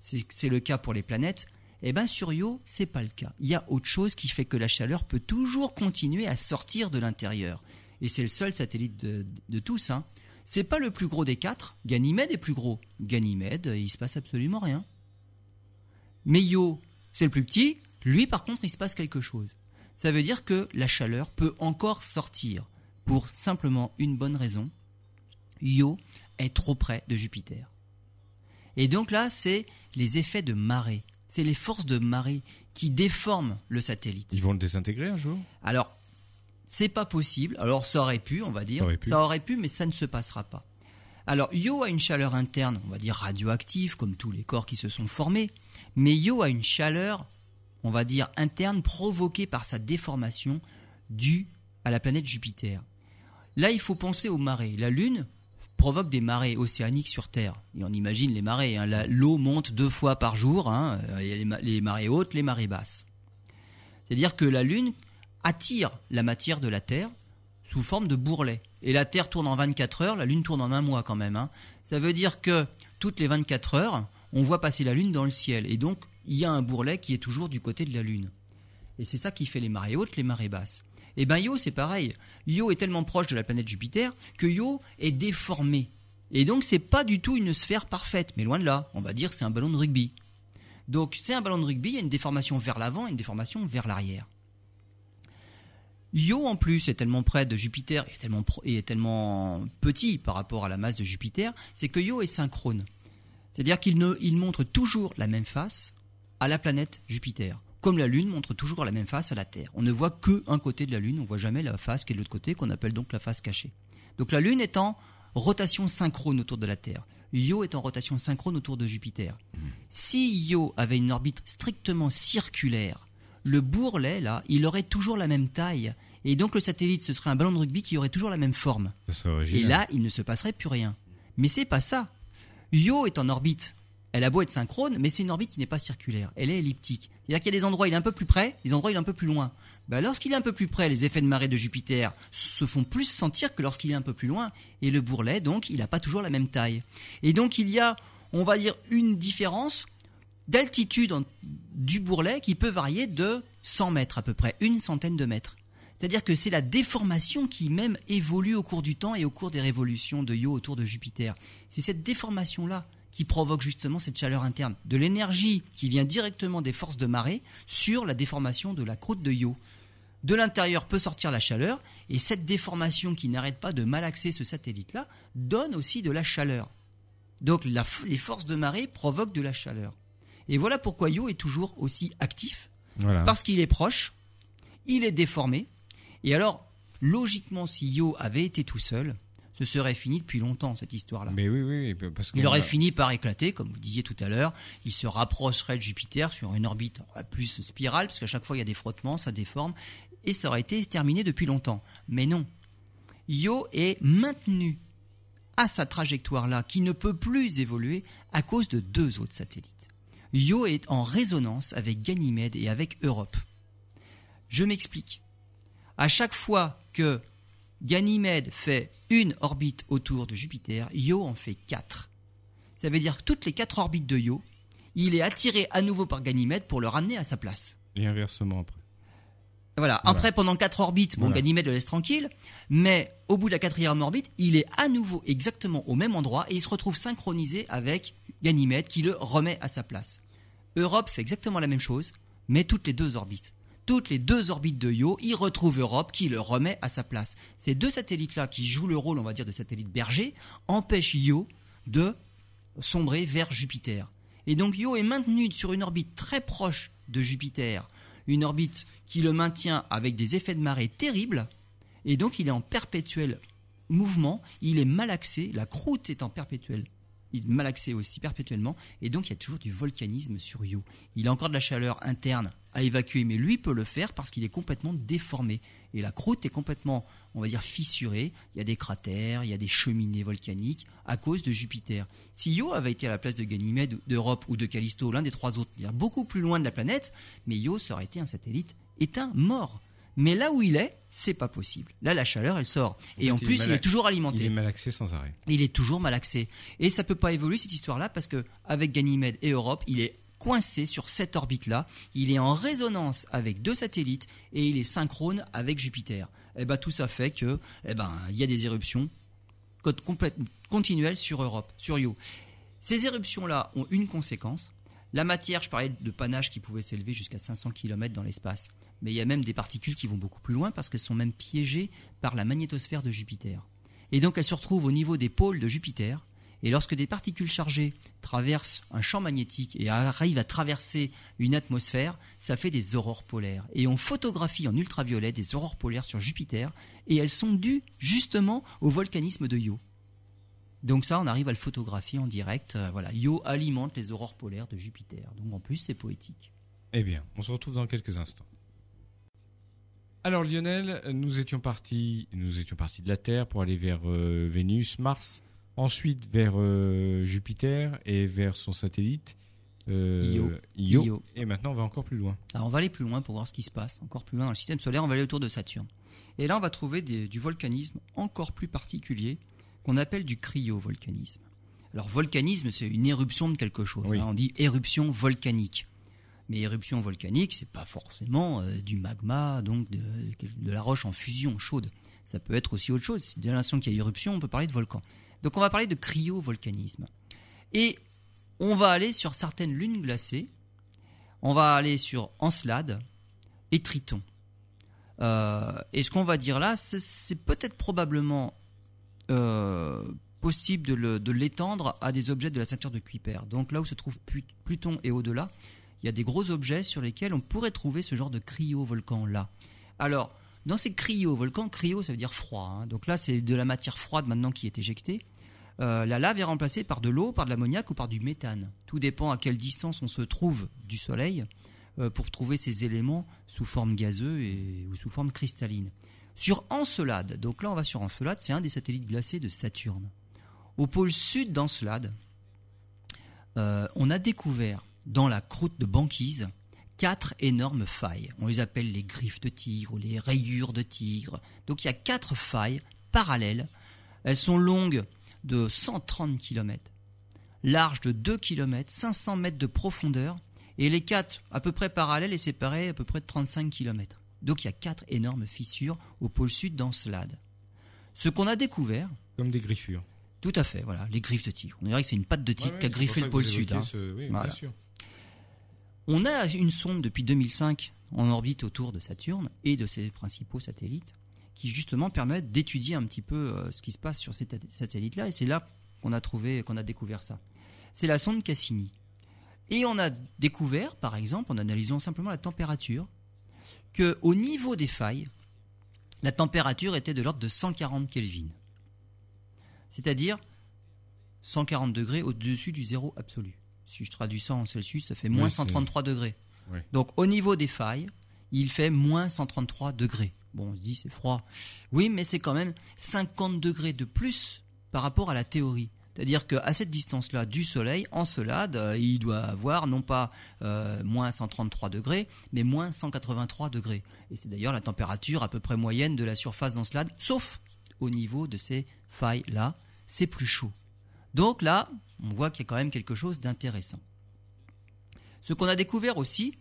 c'est le cas pour les planètes. Et ben sur Io, c'est pas le cas. Il y a autre chose qui fait que la chaleur peut toujours continuer à sortir de l'intérieur. Et c'est le seul satellite de, tous. Hein. C'est pas le plus gros des quatre. Ganymède est plus gros. Ganymède, il se passe absolument rien. Mais Io, c'est le plus petit. Lui, par contre, il se passe quelque chose. Ça veut dire que la chaleur peut encore sortir pour simplement une bonne raison. Io est trop près de Jupiter. Et donc là, c'est les effets de marée. C'est les forces de marée qui déforment le satellite. Ils vont le désintégrer un jour? Alors, c'est pas possible. Alors, ça aurait pu, on va dire. Ça aurait pu. Ça aurait pu, mais ça ne se passera pas. Alors, Io a une chaleur interne, on va dire radioactive, comme tous les corps qui se sont formés. Mais Io a une chaleur, on va dire interne, provoquée par sa déformation due à la planète Jupiter. Là, il faut penser aux marées. La Lune provoque des marées océaniques sur Terre. Et on imagine les marées. hein. L'eau monte deux fois par jour. hein. Euh, les marées hautes, les marées basses. C'est-à-dire que la Lune attire la matière de la Terre sous forme de bourrelet. Et la Terre tourne en 24 heures, la Lune tourne en un mois quand même. hein. Ça veut dire que toutes les 24 heures, on voit passer la Lune dans le ciel. Et donc, il y a un bourrelet qui est toujours du côté de la Lune. Et c'est ça qui fait les marées hautes, les marées basses. Et bien Io, c'est pareil. Io est tellement proche de la planète Jupiter que Io est déformé. Et donc, c'est pas du tout une sphère parfaite, mais loin de là. On va dire c'est un ballon de rugby. Donc, c'est un ballon de rugby, il y a une déformation vers l'avant et une déformation vers l'arrière. Io en plus est tellement près de Jupiter et est tellement, petit par rapport à la masse de Jupiter, c'est que Io est synchrone. C'est-à-dire qu'il montre toujours la même face à la planète Jupiter, comme la Lune montre toujours la même face à la Terre. On ne voit que un côté de la Lune, on voit jamais la face qui est de l'autre côté, qu'on appelle donc la face cachée. Donc la Lune est en rotation synchrone autour de la Terre. Io est en rotation synchrone autour de Jupiter. Si Io avait une orbite strictement circulaire, le bourrelet, là, il aurait toujours la même taille. Et donc le satellite, ce serait un ballon de rugby qui aurait toujours la même forme. Et là, il ne se passerait plus rien. Mais c'est pas ça. Io est en orbite. Elle a beau être synchrone, mais c'est une orbite qui n'est pas circulaire. Elle est elliptique. C'est-à-dire qu'il y a des endroits où il est un peu plus près, des endroits où il est un peu plus loin. Bah, lorsqu'il est un peu plus près, les effets de marée de Jupiter se font plus sentir que lorsqu'il est un peu plus loin. Et le bourrelet, donc, il n'a pas toujours la même taille. Et donc, il y a, on va dire, une différence d'altitude du bourrelet qui peut varier de 100 mètres à peu près, une centaine de mètres. C'est-à-dire que c'est la déformation qui même évolue au cours du temps et au cours des révolutions de Io autour de Jupiter. C'est cette déformation-là qui provoque justement cette chaleur interne, de l'énergie qui vient directement des forces de marée sur la déformation de la croûte de Io. De l'intérieur peut sortir la chaleur, et cette déformation qui n'arrête pas de malaxer ce satellite-là donne aussi de la chaleur. Donc la les forces de marée provoquent de la chaleur. Et voilà pourquoi Io est toujours aussi actif, Voilà. parce qu'il est proche, il est déformé, et alors, logiquement, si Io avait été tout seul, ce serait fini depuis longtemps, cette histoire-là. Mais oui, oui, parce Il aurait fini par éclater, comme vous disiez tout à l'heure. Il se rapprocherait de Jupiter sur une orbite plus spirale, parce qu'à chaque fois il y a des frottements, ça déforme, et ça aurait été terminé depuis longtemps. Mais non. Io est maintenu à sa trajectoire-là, qui ne peut plus évoluer à cause de deux autres satellites. Io est en résonance avec Ganymède et avec Europe. Je m'explique. À chaque fois que Ganymède fait une orbite autour de Jupiter, Io en fait quatre. Ça veut dire que toutes les quatre orbites de Io, il est attiré à nouveau par Ganymède pour le ramener à sa place. Et inversement après. Voilà. Voilà. Après, pendant quatre orbites, bon, Voilà. Ganymède le laisse tranquille, mais au bout de la quatrième orbite, il est à nouveau exactement au même endroit et il se retrouve synchronisé avec Ganymède qui le remet à sa place. Europe fait exactement la même chose, mais toutes les deux orbites. Toutes les deux orbites de Io, il retrouve Europe qui le remet à sa place. Ces deux satellites-là, qui jouent le rôle, on va dire, de satellite berger, empêchent Io de sombrer vers Jupiter. Et donc Io est maintenu sur une orbite très proche de Jupiter, une orbite qui le maintient avec des effets de marée terribles, et donc il est en perpétuel mouvement, il est malaxé, la croûte est en perpétuel il est malaxé aussi perpétuellement, et donc il y a toujours du volcanisme sur Io. Il a encore de la chaleur interne à évacuer, mais lui peut le faire parce qu'il est complètement déformé. Et la croûte est complètement, on va dire, fissurée. Il y a des cratères, il y a des cheminées volcaniques à cause de Jupiter. Si Io avait été à la place de Ganymède, d'Europe ou de Callisto, l'un des trois autres, c'est-à-dire beaucoup plus loin de la planète, mais Io serait été un satellite éteint, mort. Mais là où il est, c'est pas possible. Là, la chaleur, elle sort. Et fait, en il est plus, il est toujours Il alimenté est malaxé sans arrêt. il est toujours malaxé. Et ça peut pas évoluer cette histoire-là parce que avec Ganymède et Europe, il est coincé sur cette orbite-là. Il est en résonance avec deux satellites et il est synchrone avec Jupiter. Et ben tout ça fait que, eh ben il y a des éruptions continuelles sur Europe, sur Io. Ces éruptions-là ont une conséquence. La matière, je parlais de panache qui pouvait s'élever jusqu'à 500 km dans l'espace. Mais il y a même des particules qui vont beaucoup plus loin parce qu'elles sont même piégées par la magnétosphère de Jupiter. Et donc elles se retrouvent au niveau des pôles de Jupiter. Et lorsque des particules chargées traversent un champ magnétique et arrivent à traverser une atmosphère, ça fait des aurores polaires. Et on photographie en ultraviolet des aurores polaires sur Jupiter, et elles sont dues justement au volcanisme de Io. Donc ça, on arrive à le photographier en direct. Euh, voilà, Io alimente les aurores polaires de Jupiter. Donc en plus, c'est poétique. Eh bien, on se retrouve dans quelques instants. Alors Lionel, nous étions partis, nous étions partis de la Terre pour aller vers euh, Vénus, Mars, ensuite vers euh, Jupiter et vers son satellite Io. Io. Io. Et maintenant, on va encore plus loin. Alors on va aller plus loin pour voir ce qui se passe, encore plus loin dans le système solaire, on va aller autour de Saturne. Et là, on va trouver des- du volcanisme encore plus particulier qu'on appelle du cryovolcanisme. Alors volcanisme, c'est une éruption de quelque chose. Oui. hein. on dit éruption volcanique. Mais éruption volcanique, c'est pas forcément euh, du magma, donc de, de la roche en fusion chaude. Ça peut être aussi autre chose. Si Dès l'instant qu'il y a éruption, on peut parler de volcan. Donc on va parler de cryovolcanisme. Et on va aller sur certaines lunes glacées. On va aller sur Encelade et Triton. Euh, et ce qu'on va dire là, c'est- peut-être probablement euh, possible de l'étendre à des objets de la ceinture de Kuiper. Donc là où se trouve Plut- Pluton et au-delà, il y a des gros objets sur lesquels on pourrait trouver ce genre de cryovolcan là. Alors, dans ces cryovolcans, cryo ça veut dire froid. hein. Donc là, c'est de la matière froide maintenant qui est éjectée. Euh, la lave est remplacée par de l'eau, par de l'ammoniac ou par du méthane. Tout dépend à quelle distance on se trouve du Soleil euh, pour trouver ces éléments sous forme gazeuse ou sous forme cristalline. Sur Encelade, donc là on va sur Encelade, c'est un des satellites glacés de Saturne. Au pôle sud d'Encelade, euh, on a découvert dans la croûte de banquise quatre énormes failles. On les appelle les griffes de tigre ou les rayures de tigre. Donc il y a quatre failles parallèles. Elles sont longues de 130 km, larges de 2 km, 500 mètres de profondeur, et les quatre à peu près parallèles et séparées à peu près de 35 km. Donc il y a quatre énormes fissures au pôle sud d'Encelade. Ce qu'on a découvert, Comme des griffures. tout à fait, voilà, les griffes de tigre. On dirait que c'est une patte de tigre Ouais, qui a griffé le pôle sud. hein. ce- oui, Voilà. bien sûr. On a une sonde depuis 2005 en orbite autour de Saturne et de ses principaux satellites qui justement permettent d'étudier un petit peu euh, ce qui se passe sur ces satellites-là et c'est là qu'on a trouvé, qu'on a découvert ça. C'est la sonde Cassini. Et on a découvert, par exemple, en analysant simplement la température, que au niveau des failles, la température était de l'ordre de 140 Kelvin. C'est-à-dire 140 degrés au-dessus du zéro absolu. Si je traduis ça en Celsius, ça fait moins Ouais, c'est- 133 degrés. Donc au niveau des failles, il fait moins 133 degrés. Bon, on se dit c'est froid. Oui, mais c'est quand même 50 degrés de plus par rapport à la théorie. C'est-à-dire qu'à cette distance-là du Soleil, Encelade, euh, il doit avoir non pas euh, moins 133 degrés, mais moins 183 degrés. Et c'est d'ailleurs la température à peu près moyenne de la surface d'Encelade, sauf au niveau de ces failles-là, c'est plus chaud. Donc là, on voit qu'il y a quand même quelque chose d'intéressant. Ce qu'on a découvert aussi,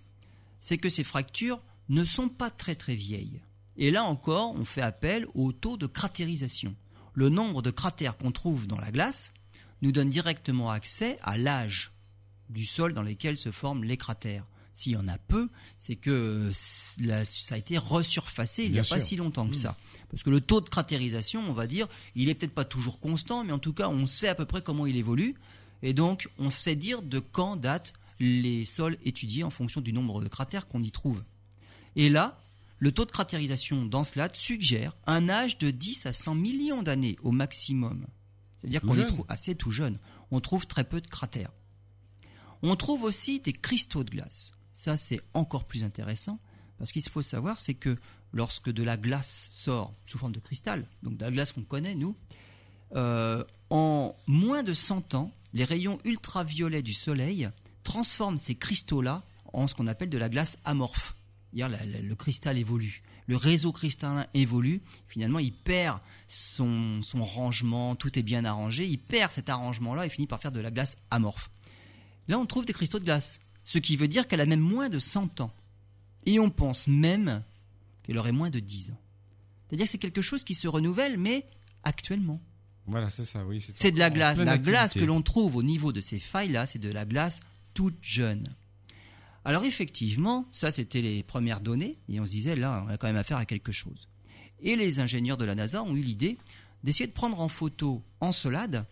c'est que ces fractures ne sont pas très très vieilles. Et là encore, on fait appel au taux de cratérisation. Le nombre de cratères qu'on trouve dans la glace nous donne directement accès à l'âge du sol dans lequel se forment les cratères. S'il y en a peu, c'est que euh, la- ça a été resurfacé il n'y a pas si longtemps que Mmh. ça. Parce que le taux de cratérisation, on va dire, il est peut-être pas toujours constant, mais en tout cas, on sait à peu près comment il évolue. Et donc, on sait dire de quand datent les sols étudiés en fonction du nombre de cratères qu'on y trouve. Et là, le taux de cratérisation dans Slate suggère un âge de 10 à 100 millions d'années au maximum. C'est-à-dire qu'on jeune. trouve assez tout jeune. On trouve très peu de cratères. On trouve aussi des cristaux de glace. Ça, c'est encore plus intéressant parce qu'il faut savoir, c'est que lorsque de la glace sort sous forme de cristal, donc de la glace qu'on connaît, nous, euh, en moins de 100 ans, les rayons ultraviolets du Soleil transforment ces cristaux-là en ce qu'on appelle de la glace amorphe. La- la- le cristal évolue. Le réseau cristallin évolue. Finalement, il perd son, son rangement. Tout est bien arrangé. Il perd cet arrangement-là et finit par faire de la glace amorphe. Là, on trouve des cristaux de glace. Ce qui veut dire qu'elle a même moins de 100 ans. Et on pense même qu'elle aurait moins de 10 ans. C'est-à-dire que c'est quelque chose qui se renouvelle, mais actuellement. Voilà, c'est ça, oui. C'est de la glace. La glace que l'on trouve au niveau de ces failles-là, c'est de la glace toute jeune. Alors effectivement, ça c'était les premières données, et on se disait là, on a quand même affaire à quelque chose. Et les ingénieurs de la NASA ont eu l'idée d'essayer de prendre en photo Encelade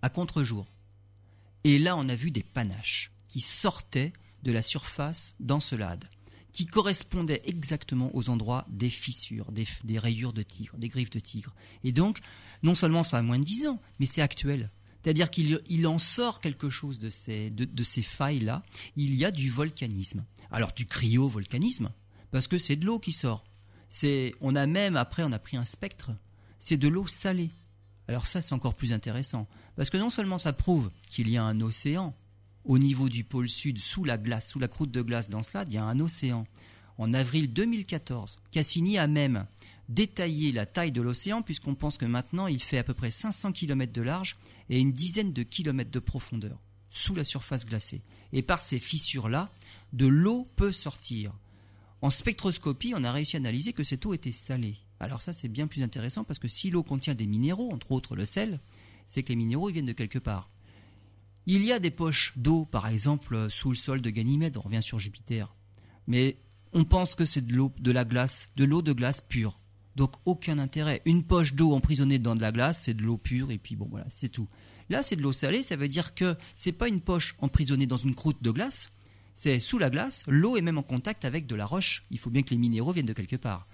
à contre-jour. Et là, on a vu des panaches qui sortaient de la surface d'Encelade, qui correspondaient exactement aux endroits des fissures, des, rayures de tigre, des griffes de tigre. Et donc, non seulement ça a moins de 10 ans, mais c'est actuel. C'est-à-dire qu'il il en sort quelque chose de ces, de ces failles-là. Il y a du volcanisme. Alors du cryovolcanisme, parce que c'est de l'eau qui sort. C'est, on a même après, on a pris un spectre. C'est de l'eau salée. Alors ça, c'est encore plus intéressant, parce que non seulement ça prouve qu'il y a un océan au niveau du pôle sud, sous la glace, sous la croûte de glace dans cela, il y a un océan. En avril 2014, Cassini a même détaillé la taille de l'océan, puisqu'on pense que maintenant il fait à peu près 500 km de large et une dizaine de kilomètres de profondeur, sous la surface glacée. Et par ces fissures-là, de l'eau peut sortir. En spectroscopie, on a réussi à analyser que cette eau était salée. Alors ça, c'est bien plus intéressant parce que si l'eau contient des minéraux, entre autres le sel, c'est que les minéraux viennent de quelque part. Il y a des poches d'eau, par exemple, sous le sol de Ganymède, on revient sur Jupiter. Mais on pense que c'est de l'eau, de la glace, de l'eau de glace pure. Donc aucun intérêt. Une poche d'eau emprisonnée dans de la glace, c'est de l'eau pure et puis bon voilà, c'est tout. Là, c'est de l'eau salée, ça veut dire que c'est pas une poche emprisonnée dans une croûte de glace, c'est sous la glace, l'eau est même en contact avec de la roche. Il faut bien que les minéraux viennent de quelque part.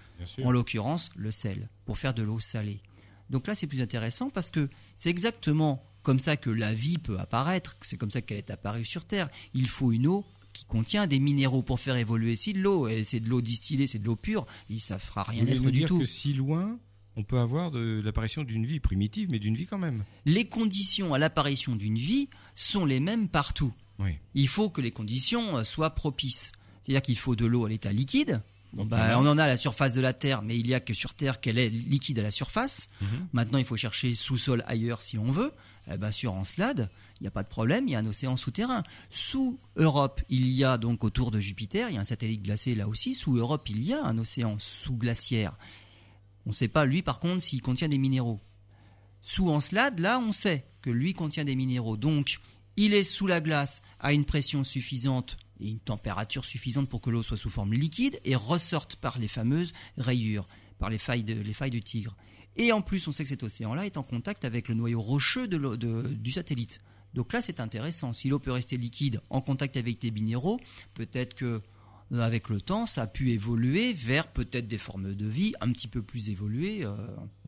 En l'occurrence, le sel, pour faire de l'eau salée. Donc là, c'est plus intéressant parce que c'est exactement comme ça que la vie peut apparaître, c'est comme ça qu'elle est apparue sur Terre. Il faut une eau qui contient des minéraux pour faire évoluer si de l'eau, et c'est de l'eau distillée, c'est de l'eau pure, et ça fera rien Vous être du dire tout. que si loin, on peut avoir de l'apparition d'une vie primitive, mais d'une vie quand même. Les conditions à l'apparition d'une vie sont les mêmes partout. Oui. Il faut que les conditions euh, soient propices. C'est-à-dire qu'il faut de l'eau à l'état liquide. Bon, bah, on en a à la surface de la Terre, mais il y a que sur Terre qu'elle est liquide à la surface. Mhm. Maintenant, il faut chercher sous-sol ailleurs si on veut. Eh ben, sur Encelade, il n'y a pas de problème, il y a un océan souterrain. Sous Europe, il y a donc autour de Jupiter, il y a un satellite glacé là aussi. Sous Europe, il y a un océan sous-glaciaire. On ne sait pas, lui, par contre, s'il contient des minéraux. Sous Encelade, là, on sait que lui contient des minéraux. Donc, il est sous la glace à une pression suffisante et une température suffisante pour que l'eau soit sous forme liquide et ressorte par les fameuses rayures, par les failles, de, les failles du tigre. Et en plus, on sait que cet océan-là est en contact avec le noyau rocheux de l'eau- de- du satellite. Donc là, c'est intéressant. Si l'eau peut rester liquide en contact avec des minéraux, peut-être que euh, avec le temps, ça a pu évoluer vers peut-être des formes de vie un petit peu plus évoluées. euh,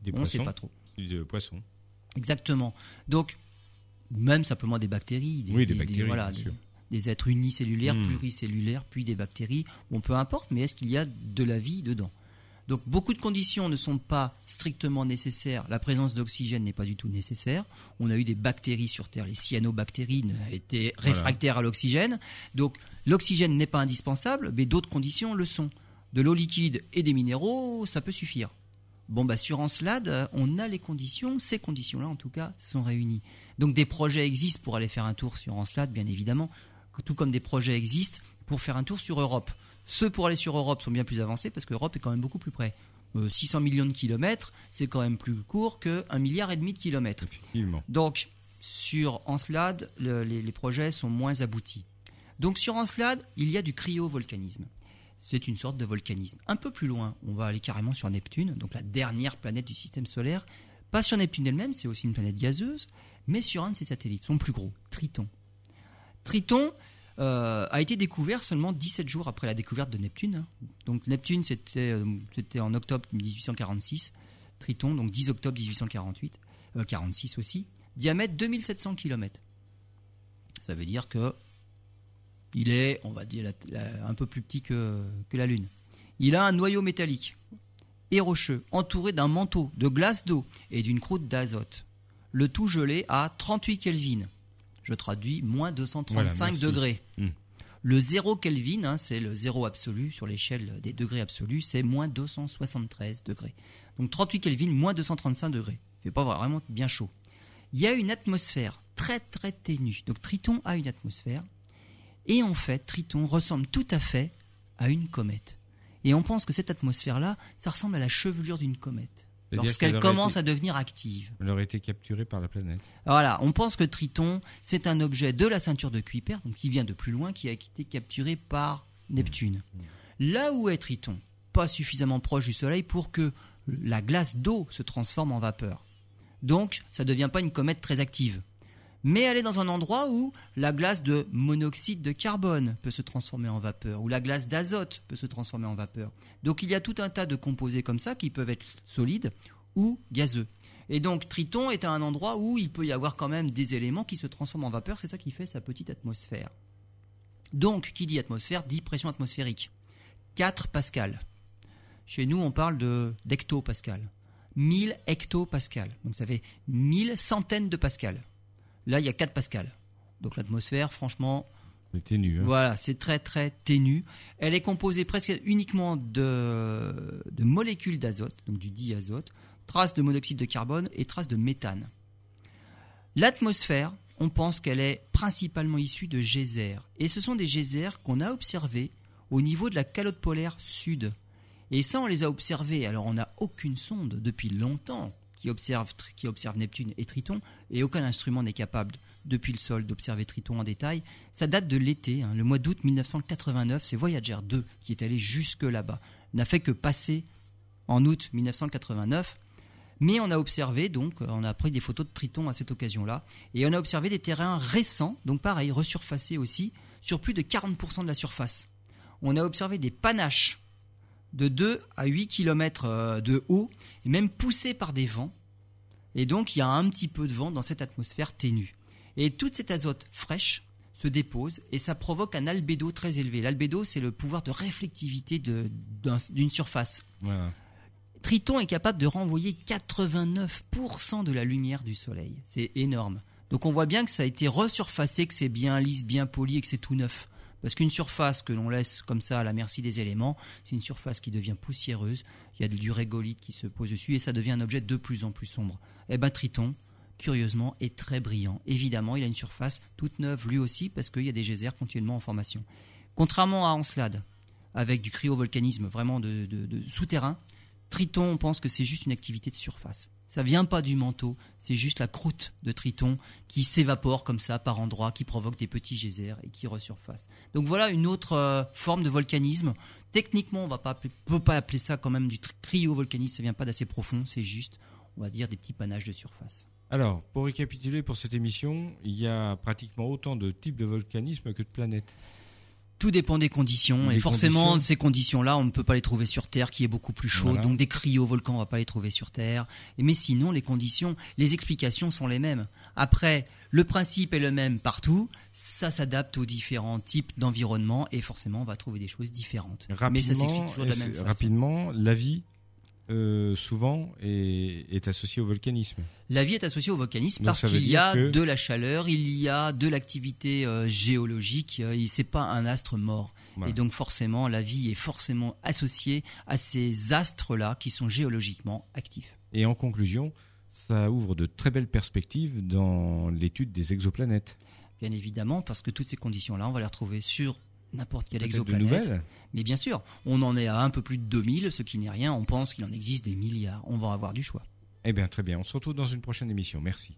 Des on ne sait poissons. pas trop. Des poissons. Exactement. Donc, même simplement des bactéries. Oui, des bactéries, voilà, bien des, sûr. Des êtres unicellulaires, Hmm. pluricellulaires, puis des bactéries. Bon, peu importe, mais est-ce qu'il y a de la vie dedans? Donc, beaucoup de conditions ne sont pas strictement nécessaires. La présence d'oxygène n'est pas du tout nécessaire. On a eu des bactéries sur Terre. Les cyanobactéries étaient Voilà. réfractaires à l'oxygène. Donc, l'oxygène n'est pas indispensable, mais d'autres conditions le sont. De l'eau liquide et des minéraux, ça peut suffire. Bon, bah, sur Encelade, euh, on a les conditions, ces conditions-là, en tout cas, sont réunies. Donc, des projets existent pour aller faire un tour sur Encelade, bien évidemment, tout comme des projets existent pour faire un tour sur Europe. Ceux pour aller sur Europe sont bien plus avancés parce qu'Europe est quand même beaucoup plus près. Euh, 600 millions de kilomètres, c'est quand même plus court qu'un milliard et demi de kilomètres. Effectivement. Donc, sur Encelade, le- les, les projets sont moins aboutis. Donc, sur Encelade, il y a du cryovolcanisme. C'est une sorte de volcanisme. Un peu plus loin, on va aller carrément sur Neptune, donc la dernière planète du système solaire. Pas sur Neptune elle-même, c'est aussi une planète gazeuse, mais sur un de ses satellites, son plus gros, Triton. Triton euh, a été découvert seulement 17 jours après la découverte de Neptune. hein. Donc Neptune, c'était euh, en octobre 1846. Triton, donc 10 octobre 1848, euh, 46 aussi. Diamètre 2700 km. Ça veut dire que il est, on va dire, un peu plus petit que, que la Lune. Il a un noyau métallique et rocheux, entouré d'un manteau de glace d'eau et d'une croûte d'azote. Le tout gelé à 38 Kelvin. Je traduis moins 235 Voilà, degrés. Hmm. Le zéro Kelvin, hein, c'est le zéro absolu sur l'échelle des degrés absolus, c'est moins 273 degrés. Donc 38 Kelvin, moins 235 degrés. Il fait pas vraiment bien chaud. Il y a une atmosphère très très ténue. Donc Triton a une atmosphère. Et en fait, Triton ressemble tout à fait à une comète. Et on pense que cette atmosphère-là, ça ressemble à la chevelure d'une comète. Lorsqu'elle commence été- à devenir active. Elle aurait été capturée par la planète. Voilà, on pense que Triton, c'est un objet de la ceinture de Kuiper, donc qui vient de plus loin, qui a été capturé par Neptune. Là où est Triton, pas suffisamment proche du Soleil pour que la glace d'eau se transforme en vapeur. Donc, ça ne devient pas une comète très active. Mais elle est dans un endroit où la glace de monoxyde de carbone peut se transformer en vapeur, ou la glace d'azote peut se transformer en vapeur. Donc il y a tout un tas de composés comme ça qui peuvent être solides ou gazeux. Et donc Triton est à un endroit où il peut y avoir quand même des éléments qui se transforment en vapeur, c'est ça qui fait sa petite atmosphère. Donc, qui dit atmosphère dit pression atmosphérique. 4 pascal. Chez nous, on parle d'hectopascal. 1000 hectopascal. Donc ça fait 1000 centaines de pascal. Là, il y a 4 pascal. Donc l'atmosphère, franchement, C'est ténu. hein. voilà, c'est très très ténu. Elle est composée presque uniquement de, de molécules d'azote, donc du diazote, traces de monoxyde de carbone et traces de méthane. L'atmosphère, on pense qu'elle est principalement issue de geysers. Et ce sont des geysers qu'on a observés au niveau de la calotte polaire sud. Et ça, on les a observés. Alors, on n'a aucune sonde depuis longtemps qui observe, qui observe Neptune et Triton, et aucun instrument n'est capable, depuis le sol, d'observer Triton en détail. Ça date de l'été, hein, le mois d'août 1989. C'est Voyager 2 qui est allé jusque là-bas. N'a fait que passer en août 1989. Mais on a observé, donc, euh, on a pris des photos de Triton à cette occasion-là, et on a observé des terrains récents, donc pareil, resurfacés aussi, sur plus de 40% de la surface. On a observé des panaches de 2 à 8 km de haut, et même poussés par des vents. Et donc, il y a un petit peu de vent dans cette atmosphère ténue. Et toute cette azote fraîche se dépose, et ça provoque un albédo très élevé. L'albédo, c'est le pouvoir de réflectivité d'une surface. Triton est capable de renvoyer 89% de la lumière du Soleil. C'est énorme. Donc on voit bien que ça a été resurfacé, que c'est bien lisse, bien poli et que c'est tout neuf. Parce qu'une surface que l'on laisse comme ça à la merci des éléments, c'est une surface qui devient poussiéreuse, il y a du régolithe qui se pose dessus et ça devient un objet de plus en plus sombre. Eh ben Triton, curieusement, est très brillant. Évidemment, il a une surface toute neuve lui aussi parce qu'il y a des geysers continuellement en formation. Contrairement à Encelade, avec du cryovolcanisme vraiment souterrain, Triton, on pense que c'est juste une activité de surface. Ça vient pas du manteau, c'est juste la croûte de Triton qui s'évapore comme ça par endroits, qui provoque des petits geysers et qui resurface. Donc voilà une autre euh, forme de volcanisme. Techniquement, on va pas appeler- peut pas appeler ça quand même du cryovolcanisme, ça vient pas d'assez profond, c'est juste, on va dire, des petits panaches de surface. Alors, pour récapituler pour cette émission, il y a pratiquement autant de types de volcanisme que de planètes. Tout dépend des conditions Des et forcément conditions. ces conditions-là, on ne peut pas les trouver sur Terre qui est beaucoup plus chaud. Voilà. Donc des cryovolcans, on va pas les trouver sur Terre. Mais sinon, les conditions, les explications sont les mêmes. Après, le principe est le même partout. Ça s'adapte aux différents types d'environnement et forcément, on va trouver des choses différentes. Mais ça s'explique toujours de la même façon. rapidement, la vie, euh, souvent, est, est associée au volcanisme. La vie est associée au volcanisme Donc parce qu'il y a que- de la chaleur, il y a de l'activité euh, géologique. Euh, c'est pas un astre mort. Voilà. Et donc forcément, la vie est forcément associée à ces astres-là qui sont géologiquement actifs. Et en conclusion, ça ouvre de très belles perspectives dans l'étude des exoplanètes. Bien évidemment, parce que toutes ces conditions-là, on va les retrouver sur n'importe quelle exoplanète. Mais bien sûr, on en est à un peu plus de 2000, ce qui n'est rien. On pense qu'il en existe des milliards. On va avoir du choix. Eh bien, très bien. On se retrouve dans une prochaine émission. Merci.